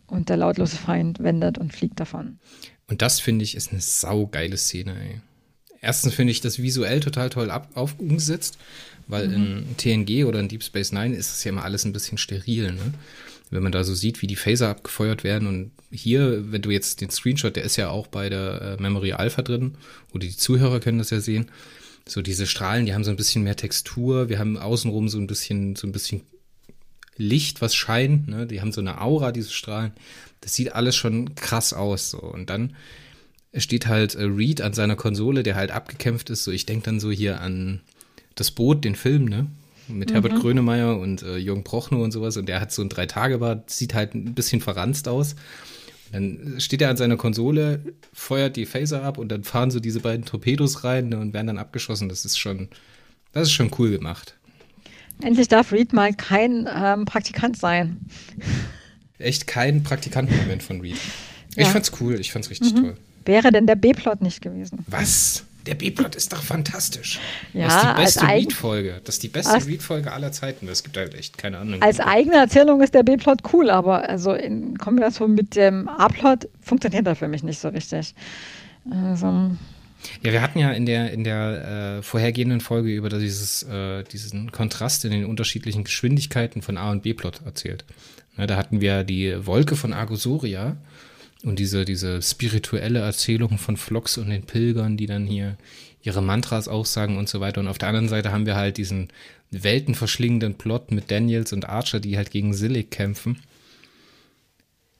Und der lautlose Feind wendet und fliegt davon. Und das finde ich ist eine saugeile Szene, ey. Erstens finde ich das visuell total toll ab, auf, umgesetzt, weil mhm. in TNG oder in Deep Space Nine ist es ja immer alles ein bisschen steril, ne? Wenn man da so sieht, wie die Phaser abgefeuert werden und hier, wenn du jetzt den Screenshot, der ist ja auch bei der äh, Memory Alpha drin, oder die Zuhörer können das ja sehen, so diese Strahlen, die haben so ein bisschen mehr Textur, wir haben außenrum so ein bisschen, so ein bisschen Licht, was scheint, ne? Die haben so eine Aura, diese Strahlen. Das sieht alles schon krass aus, so. Und dann steht halt äh, Reed an seiner Konsole, der halt abgekämpft ist. So, ich denke dann so hier an das Boot, den Film, ne? Mit mhm. Herbert Grönemeyer und äh, Jürgen Prochnow und sowas. Und der hat so ein Drei-Tage-Bad, sieht halt ein bisschen verranzt aus. Dann steht er an seiner Konsole, feuert die Phaser ab und dann fahren so diese beiden Torpedos rein ne, und werden dann abgeschossen. Das ist schon, das ist schon cool gemacht. Endlich darf Reed mal kein ähm, Praktikant sein. Echt kein Praktikantenmoment von Reed. Ich ja. fand's cool, ich fand's richtig mhm. toll. Wäre denn der B-Plot nicht gewesen? Was? Der B-Plot ist doch fantastisch. Ja, das ist die beste Read-Folge. Das ist die beste Read-Folge aller Zeiten. Es gibt halt echt keine anderen. Als eigene Erzählung ist der B-Plot cool, aber also in Kombination mit dem A-Plot funktioniert er für mich nicht so richtig. Also, ja, wir hatten ja in der, in der äh, vorhergehenden Folge über dieses, äh, diesen Kontrast in den unterschiedlichen Geschwindigkeiten von A- und B-Plot erzählt. Na, da hatten wir die Wolke von Argosoria und diese, diese spirituelle Erzählung von Phlox und den Pilgern, die dann hier ihre Mantras aussagen und so weiter. Und auf der anderen Seite haben wir halt diesen weltenverschlingenden Plot mit Daniels und Archer, die halt gegen Silic kämpfen.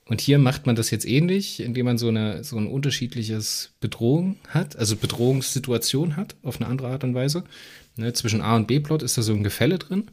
Und hier macht man das jetzt ähnlich, indem man so eine so ein unterschiedliches Bedrohung hat, also Bedrohungssituation hat, auf eine andere Art und Weise. Ne, zwischen A und B-Plot ist da so ein Gefälle drin.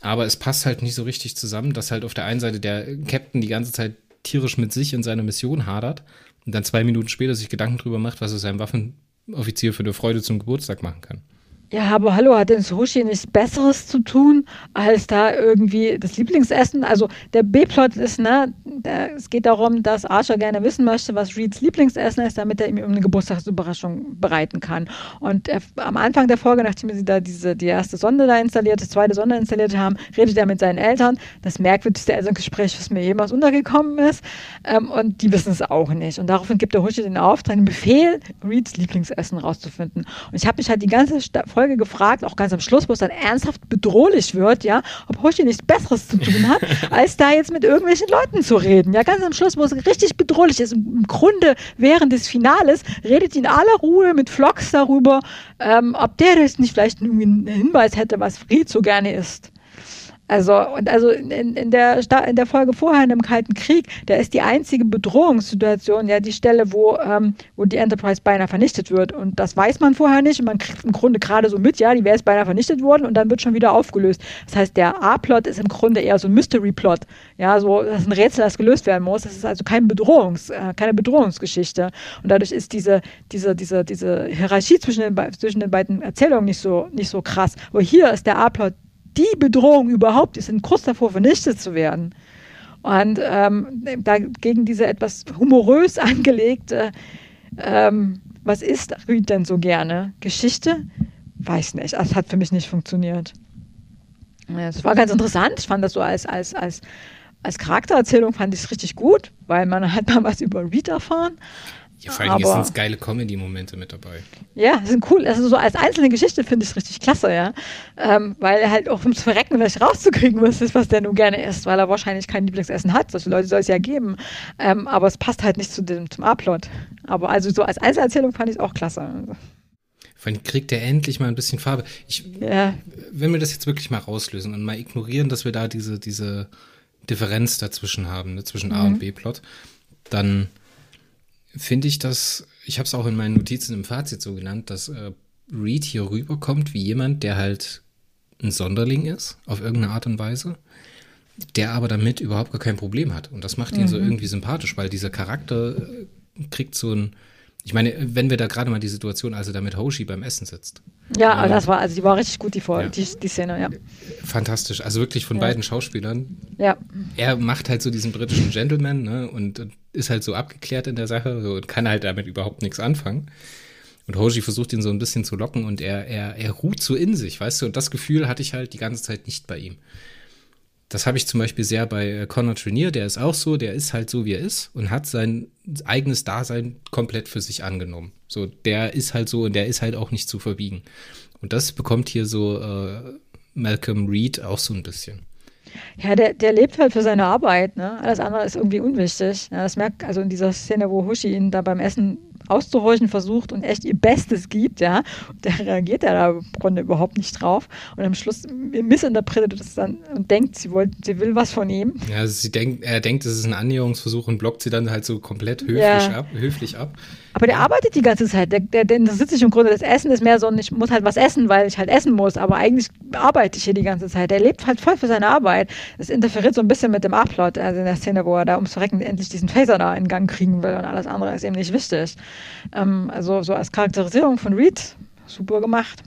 Aber es passt halt nicht so richtig zusammen, dass halt auf der einen Seite der Captain die ganze Zeit tierisch mit sich und seiner Mission hadert und dann zwei Minuten später sich Gedanken drüber macht, was er seinem Waffenoffizier für eine Freude zum Geburtstag machen kann. Ja, aber hallo, hat denn Sushi nichts Besseres zu tun, als da irgendwie das Lieblingsessen? Also der B-Plot ist, ne, der, es geht darum, dass Archer gerne wissen möchte, was Reeds Lieblingsessen ist, damit er ihm eine Geburtstagsüberraschung bereiten kann. Und er, am Anfang der Folge, nachdem sie da diese, die erste Sonde da installiert, die zweite Sonde installiert haben, redet er mit seinen Eltern. Das merkwürdigste Elterngespräch, was mir jemals untergekommen ist. Ähm, und die wissen es auch nicht. Und daraufhin gibt der Huschi den Auftrag, den Befehl, Reeds Lieblingsessen rauszufinden. Und ich habe mich halt die ganze Folge Folge gefragt, auch ganz am Schluss, wo es dann ernsthaft bedrohlich wird, ja, ob Hoshi nichts Besseres zu tun hat, als da jetzt mit irgendwelchen Leuten zu reden. Ja, ganz am Schluss, wo es richtig bedrohlich ist. Im Grunde während des Finales redet in aller Ruhe mit Flox darüber, ähm, ob der das nicht vielleicht einen Hinweis hätte, was Fried so gerne isst. Also, und also in, in, der, in der Folge vorher in dem Kalten Krieg, da ist die einzige Bedrohungssituation ja die Stelle, wo, ähm, wo die Enterprise beinahe vernichtet wird. Und das weiß man vorher nicht. Und man kriegt im Grunde gerade so mit, ja, die wäre jetzt beinahe vernichtet worden und dann wird schon wieder aufgelöst. Das heißt, der A-Plot ist im Grunde eher so ein Mystery-Plot. Ja, so, das ist ein Rätsel, das gelöst werden muss. Das ist also kein Bedrohungs, äh, keine Bedrohungsgeschichte. Und dadurch ist diese, diese, diese, diese Hierarchie zwischen den, zwischen den beiden Erzählungen nicht so, nicht so krass. Aber hier ist der A-Plot die Bedrohung überhaupt, die sind kurz davor vernichtet zu werden. Und ähm, dagegen diese etwas humorös angelegte, ähm, was ist Reed denn so gerne? Geschichte? Weiß nicht, das hat für mich nicht funktioniert. Es war ganz interessant, ich fand das so als, als, als, als Charaktererzählung fand ich es richtig gut, weil man hat mal was über Reed erfahren. Ja, vor allem sind es geile Comedy-Momente mit dabei. Ja, sind cool. Also so als einzelne Geschichte finde ich es richtig klasse, ja. Ähm, weil er halt auch ums Verrecken vielleicht rauszukriegen muss, ist, was der nun gerne isst, weil er wahrscheinlich kein Lieblingsessen hat. Solche Leute soll es ja geben. Ähm, aber es passt halt nicht zu dem, zum A-Plot. Aber also so als Einzelerzählung fand ich es auch klasse. Vor allem kriegt er endlich mal ein bisschen Farbe. Ich, ja. Wenn wir das jetzt wirklich mal rauslösen und mal ignorieren, dass wir da diese, diese Differenz dazwischen haben, ne, zwischen A mhm. und B-Plot, dann finde ich das, ich habe es auch in meinen Notizen im Fazit so genannt, dass äh, Reed hier rüberkommt wie jemand, der halt ein Sonderling ist, auf irgendeine Art und Weise, der aber damit überhaupt gar kein Problem hat. Und das macht ihn mhm. so irgendwie sympathisch, weil dieser Charakter äh, kriegt so ein, ich meine, wenn wir da gerade mal die Situation, also da mit Hoshi beim Essen sitzt. Ja, ähm, das war, also die war richtig gut, die, Vor ja. die, die Szene, ja. Fantastisch. Also wirklich von ja. beiden Schauspielern. Ja. Er macht halt so diesen britischen Gentleman, ne, und ist halt so abgeklärt in der Sache so, und kann halt damit überhaupt nichts anfangen. Und Hoshi versucht ihn so ein bisschen zu locken und er, er, er ruht so in sich, weißt du, und das Gefühl hatte ich halt die ganze Zeit nicht bei ihm. Das habe ich zum Beispiel sehr bei äh, Connor Trainier, der ist auch so, der ist halt so, wie er ist und hat sein eigenes Dasein komplett für sich angenommen. So, der ist halt so und der ist halt auch nicht zu verbiegen. Und das bekommt hier so äh, Malcolm Reed auch so ein bisschen. Ja, der, der lebt halt für seine Arbeit, ne? Alles andere ist irgendwie unwichtig. Ja, das merkt also in dieser Szene, wo Hushi ihn da beim Essen auszuhorchen versucht und echt ihr Bestes gibt, ja, und der reagiert ja da im Grunde überhaupt nicht drauf. Und am Schluss missinterpretiert das dann und denkt, sie, wollt, sie will was von ihm. Ja, also sie denkt, er denkt, es ist ein Annäherungsversuch und blockt sie dann halt so komplett höflich, ja. ab, höflich ab. Aber der arbeitet die ganze Zeit. Der, der, der sitzt sich im Grunde, das Essen ist mehr so, ich muss halt was essen, weil ich halt essen muss. Aber eigentlich arbeite ich hier die ganze Zeit. Der lebt halt voll für seine Arbeit. Das interferiert so ein bisschen mit dem A-Plot, also in der Szene, wo er da ums Verrecken endlich diesen Phaser da in Gang kriegen will und alles andere ist eben nicht wichtig. Ähm, also so als Charakterisierung von Reed, super gemacht.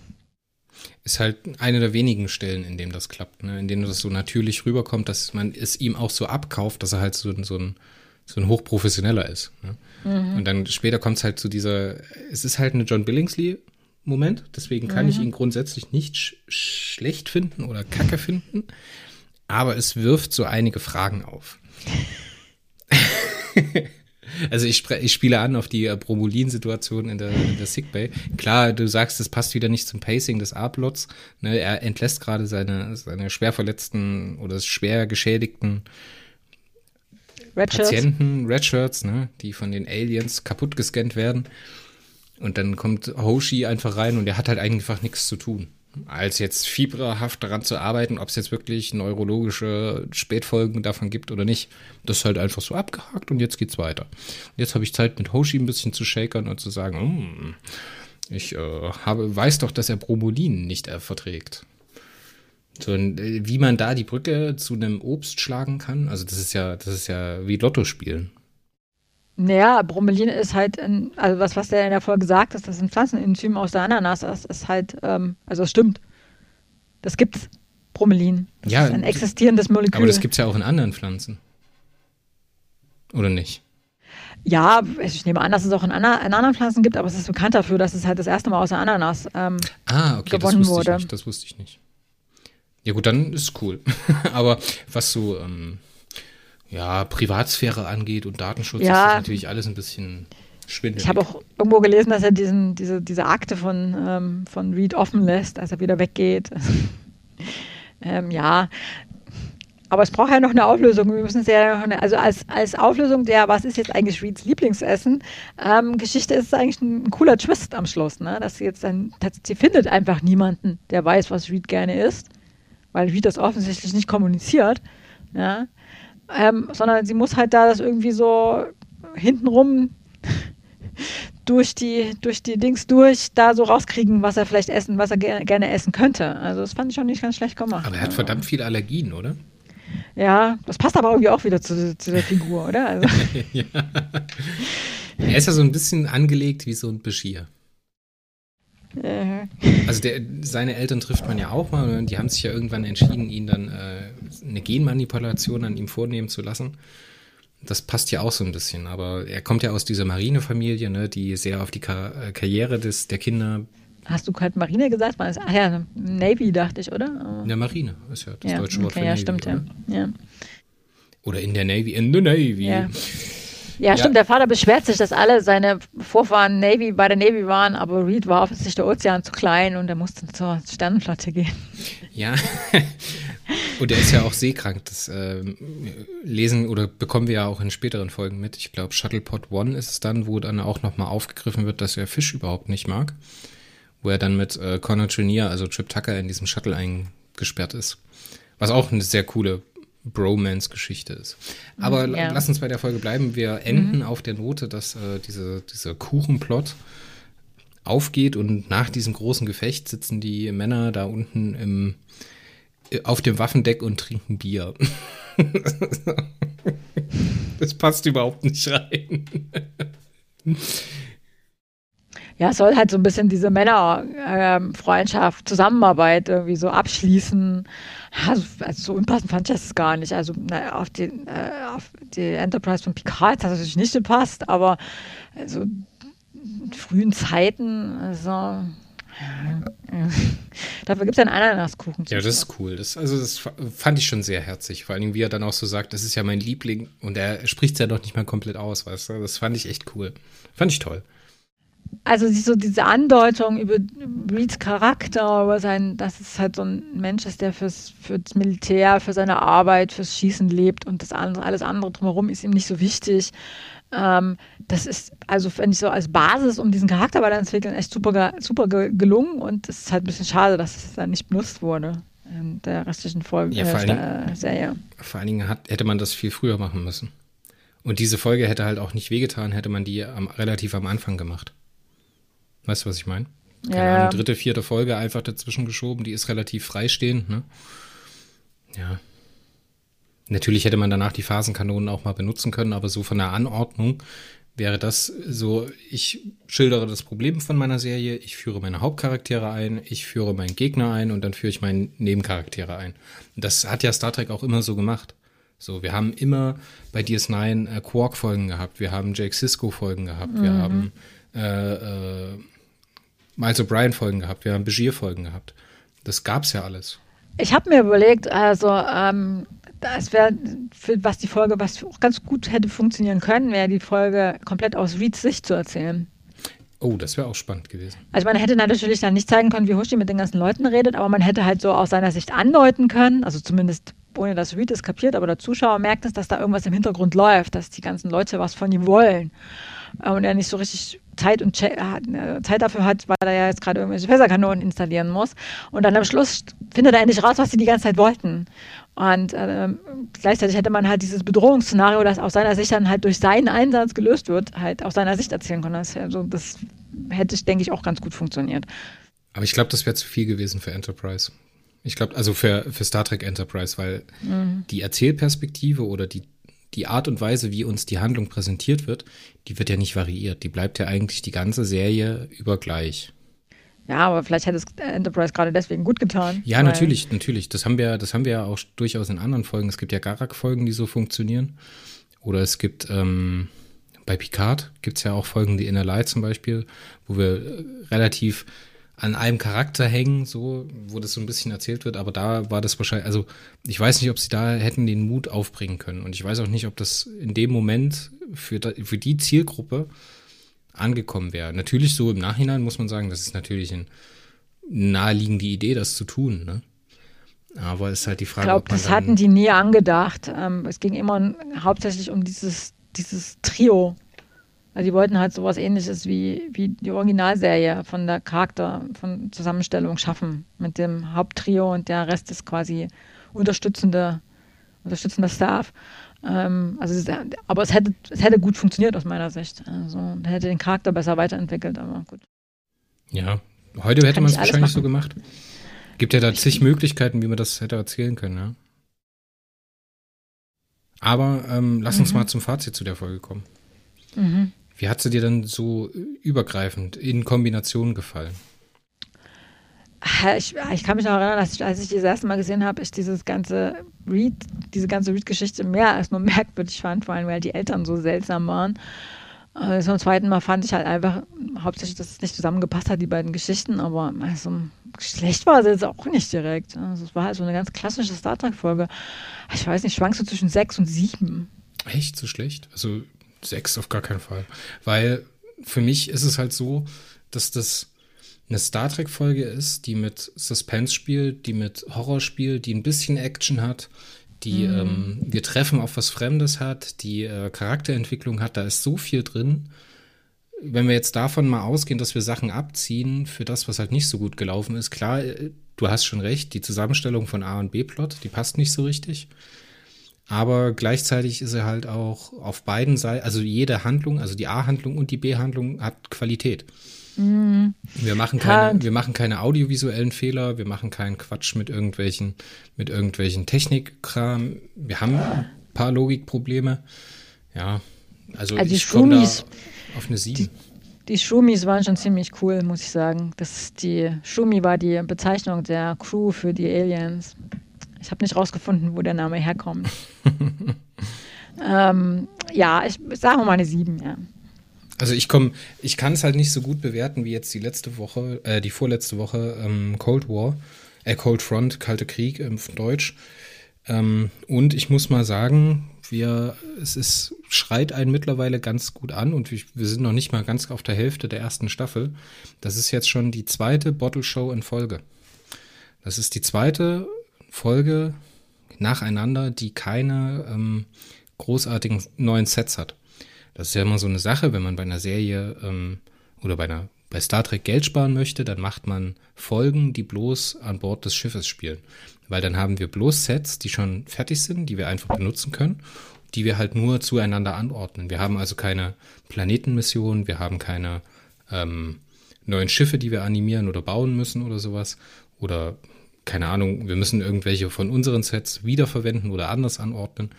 Ist halt eine der wenigen Stellen, in dem das klappt, ne? in denen das so natürlich rüberkommt, dass man es ihm auch so abkauft, dass er halt so, so ein so ein hochprofessioneller ist. Ne? Mhm. Und dann später kommt es halt zu dieser, es ist halt eine John Billingsley-Moment, deswegen kann mhm. ich ihn grundsätzlich nicht sch schlecht finden oder kacke finden, aber es wirft so einige Fragen auf. Also ich, ich, spiele an auf die Bromulin-Situation in der, in der Sickbay. Klar, du sagst, es passt wieder nicht zum Pacing des A-Plots. Ne, er entlässt gerade seine, seine schwer verletzten oder schwer geschädigten Red Patienten, Redshirts, ne, die von den Aliens kaputt gescannt werden. Und dann kommt Hoshi einfach rein und er hat halt einfach nichts zu tun als jetzt fieberhaft daran zu arbeiten, ob es jetzt wirklich neurologische Spätfolgen davon gibt oder nicht. Das ist halt einfach so abgehakt und jetzt geht's weiter. Und jetzt habe ich Zeit mit Hoshi ein bisschen zu shakern und zu sagen, mm, ich äh, habe, weiß doch, dass er Bromolin nicht äh, verträgt. So, äh, wie man da die Brücke zu einem Obst schlagen kann, also das ist ja, das ist ja wie Lotto spielen. Naja, Bromelin ist halt, ein, also was, was der in der Folge sagt, ist, das ein Pflanzenenzym aus der Ananas Das ist halt, ähm, also es stimmt. Das gibt's. Bromelin. Das ja, ist ein existierendes Molekül. Aber das gibt es ja auch in anderen Pflanzen. Oder nicht? Ja, ich nehme an, dass es auch in anderen Pflanzen gibt, aber es ist bekannt dafür, dass es halt das erste Mal aus der Ananas ähm, ah, okay, gewonnen das wurde. Ich nicht, das wusste ich nicht. Ja gut, dann ist cool. aber was so ähm, ja, Privatsphäre angeht und Datenschutz, ja. ist das natürlich alles ein bisschen schwindelig. Ich habe auch irgendwo gelesen, dass er diesen, diese, diese Akte von, ähm, von Reed offen lässt, als er wieder weggeht. ähm, ja, aber es braucht ja noch eine Auflösung. Wir müssen es ja noch eine, also als, als Auflösung der, was ist jetzt eigentlich Reeds Lieblingsessen, ähm, Geschichte ist eigentlich ein, ein, cooler Twist am Schluss, ne? Dass sie jetzt dann, sie findet einfach niemanden, der weiß, was Reed gerne isst. Weil Reed das offensichtlich nicht kommuniziert, ja, ähm, sondern sie muss halt da das irgendwie so hintenrum durch die, durch die Dings durch da so rauskriegen, was er vielleicht essen, was er ger gerne essen könnte. Also das fand ich schon nicht ganz schlecht gemacht. Aber er hat verdammt viele Allergien, oder? Ja, das passt aber irgendwie auch wieder zu, zu der Figur, oder? Also. ja. Er ist ja so ein bisschen angelegt wie so ein Beschir. Also der, seine Eltern trifft man ja auch mal und die haben sich ja irgendwann entschieden, ihn dann äh, eine Genmanipulation an ihm vornehmen zu lassen. Das passt ja auch so ein bisschen, aber er kommt ja aus dieser Marinefamilie, ne, die sehr auf die Kar äh, Karriere des, der Kinder. Hast du gerade Marine gesagt? Ach ja, Navy dachte ich, oder? In der Marine ist ja das ja, deutsche Wort okay, für ja, Navy. Stimmt, oder? Ja, Oder in der Navy, in the Navy. Ja. Ja, stimmt. Der Vater beschwert sich, dass alle seine Vorfahren Navy bei der Navy waren, aber Reed war offensichtlich der Ozean zu klein und er musste zur Sternenflotte gehen. Ja. und er ist ja auch seekrank. Das äh, lesen oder bekommen wir ja auch in späteren Folgen mit. Ich glaube, Shuttlepod One ist es dann, wo dann auch nochmal aufgegriffen wird, dass er Fisch überhaupt nicht mag. Wo er dann mit äh, Connor Junior, also Trip Tucker, in diesem Shuttle eingesperrt ist. Was auch eine sehr coole Bromance-Geschichte ist. Aber mhm, ja. lass uns bei der Folge bleiben. Wir enden mhm. auf der Note, dass äh, diese, dieser Kuchenplot aufgeht und nach diesem großen Gefecht sitzen die Männer da unten im, äh, auf dem Waffendeck und trinken Bier. das passt überhaupt nicht rein. ja, es soll halt so ein bisschen diese Männerfreundschaft, ähm, Zusammenarbeit irgendwie so abschließen. Also, also, so unpassend fand ich das gar nicht. Also na, auf, die, äh, auf die Enterprise von Picard hat das natürlich nicht gepasst, aber also in frühen Zeiten, also Dafür gibt es einen Ananaskuchen. Ja, das ist cool. Das, also das fand ich schon sehr herzig. Vor allem, wie er dann auch so sagt, das ist ja mein Liebling und er spricht es ja doch nicht mal komplett aus, weißt du? Das fand ich echt cool. Fand ich toll also so diese Andeutung über Reeds Charakter, über sein, dass es halt so ein Mensch ist, der fürs, fürs Militär, für seine Arbeit, fürs Schießen lebt und das andere, alles andere drumherum ist ihm nicht so wichtig. Ähm, das ist, also finde ich so als Basis, um diesen Charakter weiterzuentwickeln, echt super, super gelungen und es ist halt ein bisschen schade, dass es dann nicht benutzt wurde in der restlichen Folge ja, vor äh, allen Serie. Vor allen Dingen hat, hätte man das viel früher machen müssen. Und diese Folge hätte halt auch nicht wehgetan, hätte man die am, relativ am Anfang gemacht. Weißt du, was ich meine? Keine ja, Ahnung, dritte, vierte Folge einfach dazwischen geschoben, die ist relativ freistehend, ne? Ja. Natürlich hätte man danach die Phasenkanonen auch mal benutzen können, aber so von der Anordnung wäre das so, ich schildere das Problem von meiner Serie, ich führe meine Hauptcharaktere ein, ich führe meinen Gegner ein und dann führe ich meine Nebencharaktere ein. Das hat ja Star Trek auch immer so gemacht. So, wir haben immer bei DS9 äh, Quark-Folgen gehabt, wir haben Jake Sisko-Folgen gehabt, mhm. wir haben äh, äh, Miles O'Brien-Folgen gehabt, wir haben Begier-Folgen gehabt. Das gab's ja alles. Ich habe mir überlegt, also ähm, das wäre, was die Folge, was auch ganz gut hätte funktionieren können, wäre die Folge komplett aus Reeds Sicht zu erzählen. Oh, das wäre auch spannend gewesen. Also man hätte natürlich dann nicht zeigen können, wie Hoshi mit den ganzen Leuten redet, aber man hätte halt so aus seiner Sicht andeuten können, also zumindest ohne dass Reed es kapiert, aber der Zuschauer merkt es, dass da irgendwas im Hintergrund läuft, dass die ganzen Leute was von ihm wollen und er nicht so richtig Zeit und äh, Zeit dafür hat, weil er ja jetzt gerade irgendwelche Fässerkanonen installieren muss. Und dann am Schluss findet er endlich raus, was sie die ganze Zeit wollten. Und äh, gleichzeitig hätte man halt dieses Bedrohungsszenario, das aus seiner Sicht dann halt durch seinen Einsatz gelöst wird, halt aus seiner Sicht erzählen können. Das, also, das hätte, denke ich, auch ganz gut funktioniert. Aber ich glaube, das wäre zu viel gewesen für Enterprise. Ich glaube, also für, für Star Trek Enterprise, weil mhm. die Erzählperspektive oder die die Art und Weise, wie uns die Handlung präsentiert wird, die wird ja nicht variiert. Die bleibt ja eigentlich die ganze Serie über gleich. Ja, aber vielleicht hätte es Enterprise gerade deswegen gut getan. Ja, natürlich, natürlich. Das haben wir, das haben wir ja auch durchaus in anderen Folgen. Es gibt ja Garak-Folgen, die so funktionieren. Oder es gibt ähm, bei Picard gibt es ja auch Folgen, die Inner Light zum Beispiel, wo wir äh, relativ an einem Charakter hängen, so, wo das so ein bisschen erzählt wird, aber da war das wahrscheinlich, also ich weiß nicht, ob sie da hätten den Mut aufbringen können und ich weiß auch nicht, ob das in dem Moment für, für die Zielgruppe angekommen wäre. Natürlich so im Nachhinein muss man sagen, das ist natürlich eine naheliegende Idee, das zu tun, ne? Aber es ist halt die Frage, ich glaube, das hatten die nie angedacht. Ähm, es ging immer hauptsächlich um dieses, dieses Trio Also die wollten halt sowas ähnliches wie, wie die Originalserie von der Charakter, von Zusammenstellung schaffen mit dem Haupttrio und der Rest ist quasi unterstützende, unterstützender Staff. Ähm, also es, aber es hätte, es hätte gut funktioniert aus meiner Sicht. Also hätte den Charakter besser weiterentwickelt, aber gut. Ja, heute hätte man es wahrscheinlich so gemacht. Gibt ja da zig Möglichkeiten, wie man das hätte erzählen können, ja. Aber ähm, lass uns mhm. mal zum Fazit zu der Folge kommen. Mhm. Wie hat sie dir denn so übergreifend in Kombination gefallen? Ich, ich, kann mich noch erinnern, dass ich, als ich das erste Mal gesehen habe, ich dieses ganze Read, diese ganze Read-Geschichte mehr als nur merkwürdig fand, vor allem weil die Eltern so seltsam waren. Äh, zum zweiten Mal fand ich halt einfach hauptsächlich, dass es nicht zusammengepasst hat, die beiden Geschichten, aber also, schlecht war sie jetzt auch nicht direkt. Also, es war halt so eine ganz klassische Star Trek-Folge. Ich weiß nicht, schwankst du zwischen sechs und sieben. Echt so schlecht? Also Sechs auf gar keinen Fall. Weil für mich ist es halt so, dass das eine Star Trek-Folge ist, die mit Suspense spielt, die mit Horror spielt, die ein bisschen Action hat, die mhm. ähm, wir treffen auf was Fremdes hat, die äh, Charakterentwicklung hat, da ist so viel drin. Wenn wir jetzt davon mal ausgehen, dass wir Sachen abziehen für das, was halt nicht so gut gelaufen ist, klar, äh, du hast schon recht, die Zusammenstellung von A und B-Plot, die passt nicht so richtig. Aber gleichzeitig ist er halt auch auf beiden Seiten, also jede Handlung, also die A-Handlung und die B-Handlung hat Qualität. Mhm. Wir machen keine, wir machen keine audiovisuellen Fehler, wir machen keinen Quatsch mit irgendwelchen, mit irgendwelchen Technikkram. Wir haben ein paar Logikprobleme. Ja, also, also ich komme da auf eine 7. Die, die Schumis waren schon ziemlich cool, muss ich sagen. Das die Schumi war die Bezeichnung der Crew für die Aliens. Ich habe nicht rausgefunden, wo der Name herkommt. ähm, ja, ich sage mal eine 7, ja. Also ich komme, ich kann es halt nicht so gut bewerten wie jetzt die letzte Woche, äh, die vorletzte Woche ähm, Cold War, äh, Cold Front, Kalte Krieg im Deutsch. Ähm, und ich muss mal sagen, wir, es ist, schreit einen mittlerweile ganz gut an und wir, wir, sind noch nicht mal ganz auf der Hälfte der ersten Staffel. Das ist jetzt schon die zweite Bottle Show in Folge. Das ist die zweite Folge nacheinander, die keine ähm, großartigen neuen Sets hat. Das ist ja immer so eine Sache, wenn man bei einer Serie ähm, oder bei einer bei Star Trek Geld sparen möchte, dann macht man Folgen, die bloß an Bord des Schiffes spielen. Weil dann haben wir bloß Sets, die schon fertig sind, die wir einfach benutzen können, die wir halt nur zueinander anordnen. Wir haben also keine Planetenmission, wir haben keine ähm, neuen Schiffe, die wir animieren oder bauen müssen oder sowas. Oder keine Ahnung, wir müssen irgendwelche von unseren Sets wiederverwenden oder anders anordnen.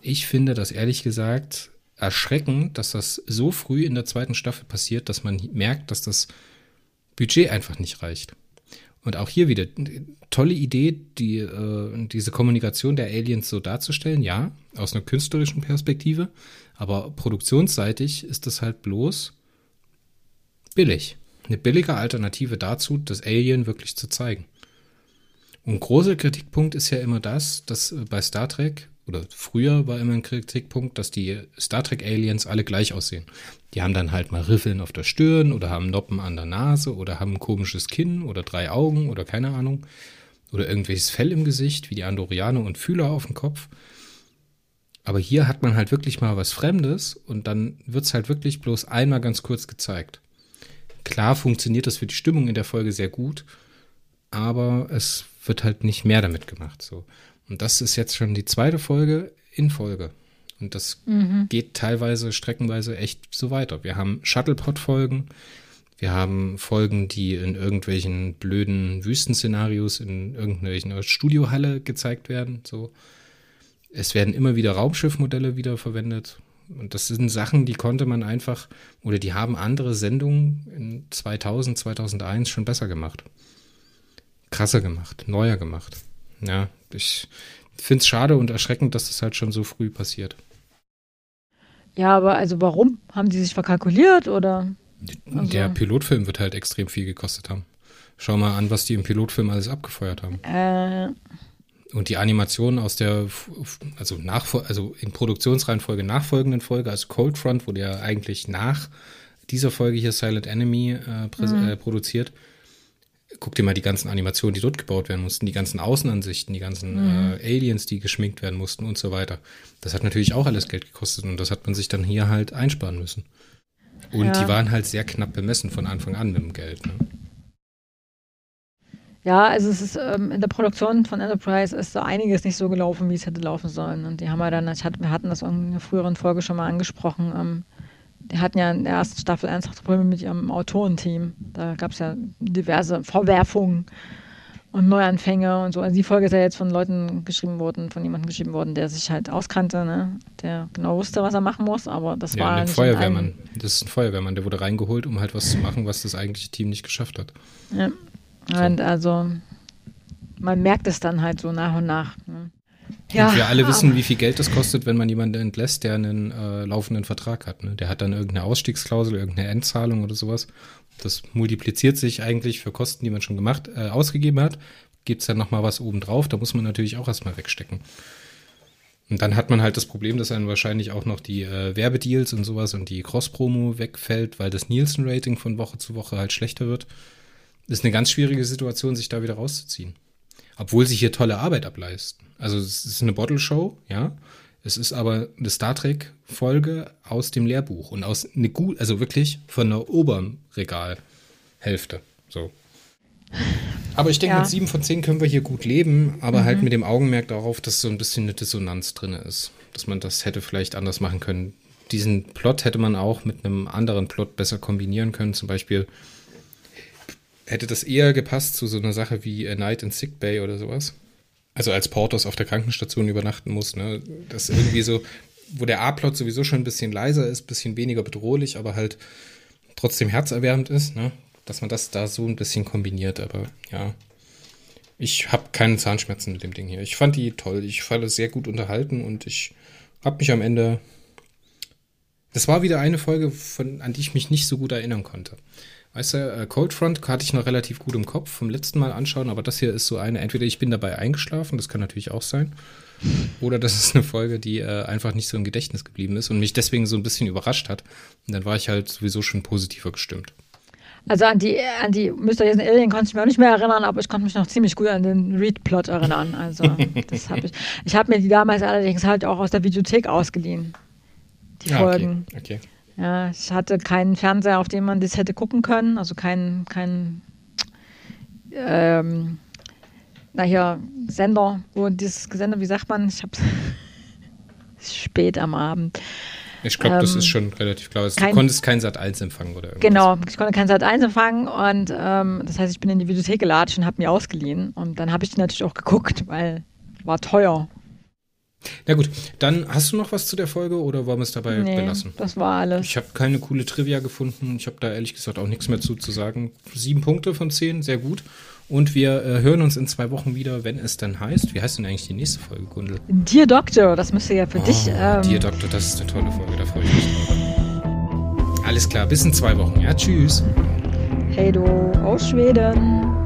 Ich finde das ehrlich gesagt erschreckend, dass das so früh in der zweiten Staffel passiert, dass man merkt, dass das Budget einfach nicht reicht. Und auch hier wieder tolle Idee, die, äh, diese Kommunikation der Aliens so darzustellen, ja, aus einer künstlerischen Perspektive, aber produktionsseitig ist das halt bloß billig. Eine billige Alternative dazu, das Alien wirklich zu zeigen. Und großer Kritikpunkt ist ja immer das, dass äh, bei Star Trek, oder früher war immer ein Kritikpunkt, dass die Star Trek Aliens alle gleich aussehen. Die haben dann halt mal Riffeln auf der Stirn oder haben Noppen an der Nase oder haben ein komisches Kinn oder drei Augen oder keine Ahnung. Oder irgendwelches Fell im Gesicht, wie die Andorianer und Fühler auf dem Kopf. Aber hier hat man halt wirklich mal was Fremdes und dann wird es halt wirklich bloß einmal ganz kurz gezeigt. Klar funktioniert das für die Stimmung in der Folge sehr gut, aber es wird halt nicht mehr damit gemacht. So. Und das ist jetzt schon die zweite Folge in Folge. Und das mhm. geht teilweise, streckenweise echt so weiter. Wir haben Shuttlepod-Folgen, wir haben Folgen, die in irgendwelchen blöden Wüstenszenarios in irgendeiner Studiohalle gezeigt werden. So. Es werden immer wieder Raumschiffmodelle wiederverwendet. Und das sind Sachen, die konnte man einfach, oder die haben andere Sendungen in 2000, 2001 schon besser gemacht krasser gemacht, neuer gemacht. Ja, ich finde es schade und erschreckend, dass das halt schon so früh passiert. Ja, aber also warum? Haben die sich verkalkuliert oder? Also Der Pilotfilm wird halt extrem viel gekostet haben. Schau mal an, was die im Pilotfilm alles abgefeuert haben. Äh. Und die Animation aus der, also nach, also in Produktionsreihenfolge nachfolgenden Folge, also Cold Front wurde ja eigentlich nach dieser Folge hier Silent Enemy äh, mhm. äh, produziert guck dir mal die ganzen Animationen, die dort gebaut werden mussten, die ganzen Außenansichten, die ganzen mhm. äh, Aliens, die geschminkt werden mussten und so weiter. Das hat natürlich auch alles Geld gekostet und das hat man sich dann hier halt einsparen müssen. Und Ja. die waren halt sehr knapp bemessen von Anfang an mit dem Geld. Ne? Ja, also es ist ähm, in der Produktion von Enterprise ist so einiges nicht so gelaufen, wie es hätte laufen sollen. Und die haben ja dann, ich hatte, wir hatten das in einer früheren Folge schon mal angesprochen, ähm, die hatten ja in der ersten Staffel ernsthafte Probleme mit ihrem Autorenteam. Da gab es ja diverse Vorwerfungen und Neuanfänge und so. Also die Folge ist ja jetzt von Leuten geschrieben worden, von jemandem geschrieben worden, der sich halt auskannte, ne? der genau wusste, was er machen muss, aber das Ja, war ein nicht Feuerwehrmann. Das ist ein Feuerwehrmann, der wurde reingeholt, um halt was zu machen, was das eigentliche Team nicht geschafft hat. Ja. Und also man merkt es dann halt so nach und nach. Ne? Und wir alle wissen, wie viel Geld das kostet, wenn man jemanden entlässt, der einen äh, laufenden Vertrag hat. Ne? Der hat dann irgendeine Ausstiegsklausel, irgendeine Endzahlung oder sowas. Das multipliziert sich eigentlich für Kosten, die man schon gemacht, äh, ausgegeben hat. Gibt es dann nochmal was obendrauf, da muss man natürlich auch erstmal wegstecken. Und dann hat man halt das Problem, dass dann wahrscheinlich auch noch die äh, Werbedeals und sowas und die Cross-Promo wegfällt, weil das Nielsen-Rating von Woche zu Woche halt schlechter wird. Ist eine ganz schwierige Situation, sich da wieder rauszuziehen. Obwohl sie hier tolle Arbeit ableisten. Also es ist eine Bottle-Show, ja. Es ist aber eine Star Trek-Folge aus dem Lehrbuch und aus eine gut, also wirklich von der oberen Regalhälfte. So. Aber ich denke, Ja. mit sieben von zehn können wir hier gut leben, aber Mhm. halt mit dem Augenmerk darauf, dass so ein bisschen eine Dissonanz drin ist. Dass man das hätte vielleicht anders machen können. Diesen Plot hätte man auch mit einem anderen Plot besser kombinieren können. Zum Beispiel hätte das eher gepasst zu so einer Sache wie A Night in Sick Bay oder sowas. Also als Portos auf der Krankenstation übernachten muss, ne? Das irgendwie so, wo der A-Plot sowieso schon ein bisschen leiser ist, bisschen weniger bedrohlich, aber halt trotzdem herzerwärmend ist, ne? Dass man das da so ein bisschen kombiniert, aber ja. Ich habe keine Zahnschmerzen mit dem Ding hier. Ich fand die toll. Ich fand es sehr gut unterhalten und ich habe mich am Ende. Das war wieder eine Folge, von, an die ich mich nicht so gut erinnern konnte. Weißt du, äh, Cold Front hatte ich noch relativ gut im Kopf vom letzten Mal anschauen, aber das hier ist so eine, entweder ich bin dabei eingeschlafen, das kann natürlich auch sein, oder das ist eine Folge, die äh, einfach nicht so im Gedächtnis geblieben ist und mich deswegen so ein bisschen überrascht hat. Und dann war ich halt sowieso schon positiver gestimmt. Also an die, an die Mysteriösen Alien konnte ich mich auch nicht mehr erinnern, aber ich konnte mich noch ziemlich gut an den Read-Plot erinnern. Also das habe ich. Ich habe mir die damals allerdings halt auch aus der Videothek ausgeliehen. Die Ah, Folgen. okay. okay. Ja, ich hatte keinen Fernseher, auf dem man das hätte gucken können, also keinen kein, ähm, na hier, Sender, wo dieses Sender, wie sagt man, ich habe spät am Abend. Ich glaube, das Ähm, ist schon relativ klar. Du kein- konntest kein Sat 1 empfangen oder irgendwas. Genau, ich konnte kein Sat 1 empfangen und ähm, das heißt, ich bin in die Videothek gelatscht und habe mir ausgeliehen und dann habe ich die natürlich auch geguckt, weil war teuer. Na gut, dann hast du noch was zu der Folge oder wollen wir es dabei Nee, belassen? das war alles. Ich habe keine coole Trivia gefunden. Ich habe da ehrlich gesagt auch nichts mehr zu, zu sagen. Sieben Punkte von zehn, sehr gut. Und wir äh, hören uns in zwei Wochen wieder, wenn es dann heißt. Wie heißt denn eigentlich die nächste Folge, Gundel? Dear Doctor, das müsste ja für dich. Oh, Ähm, Dear Doktor, das ist eine tolle Folge, da freue ich mich drauf. Alles klar, bis in zwei Wochen. Ja, tschüss. hey du, aus Schweden.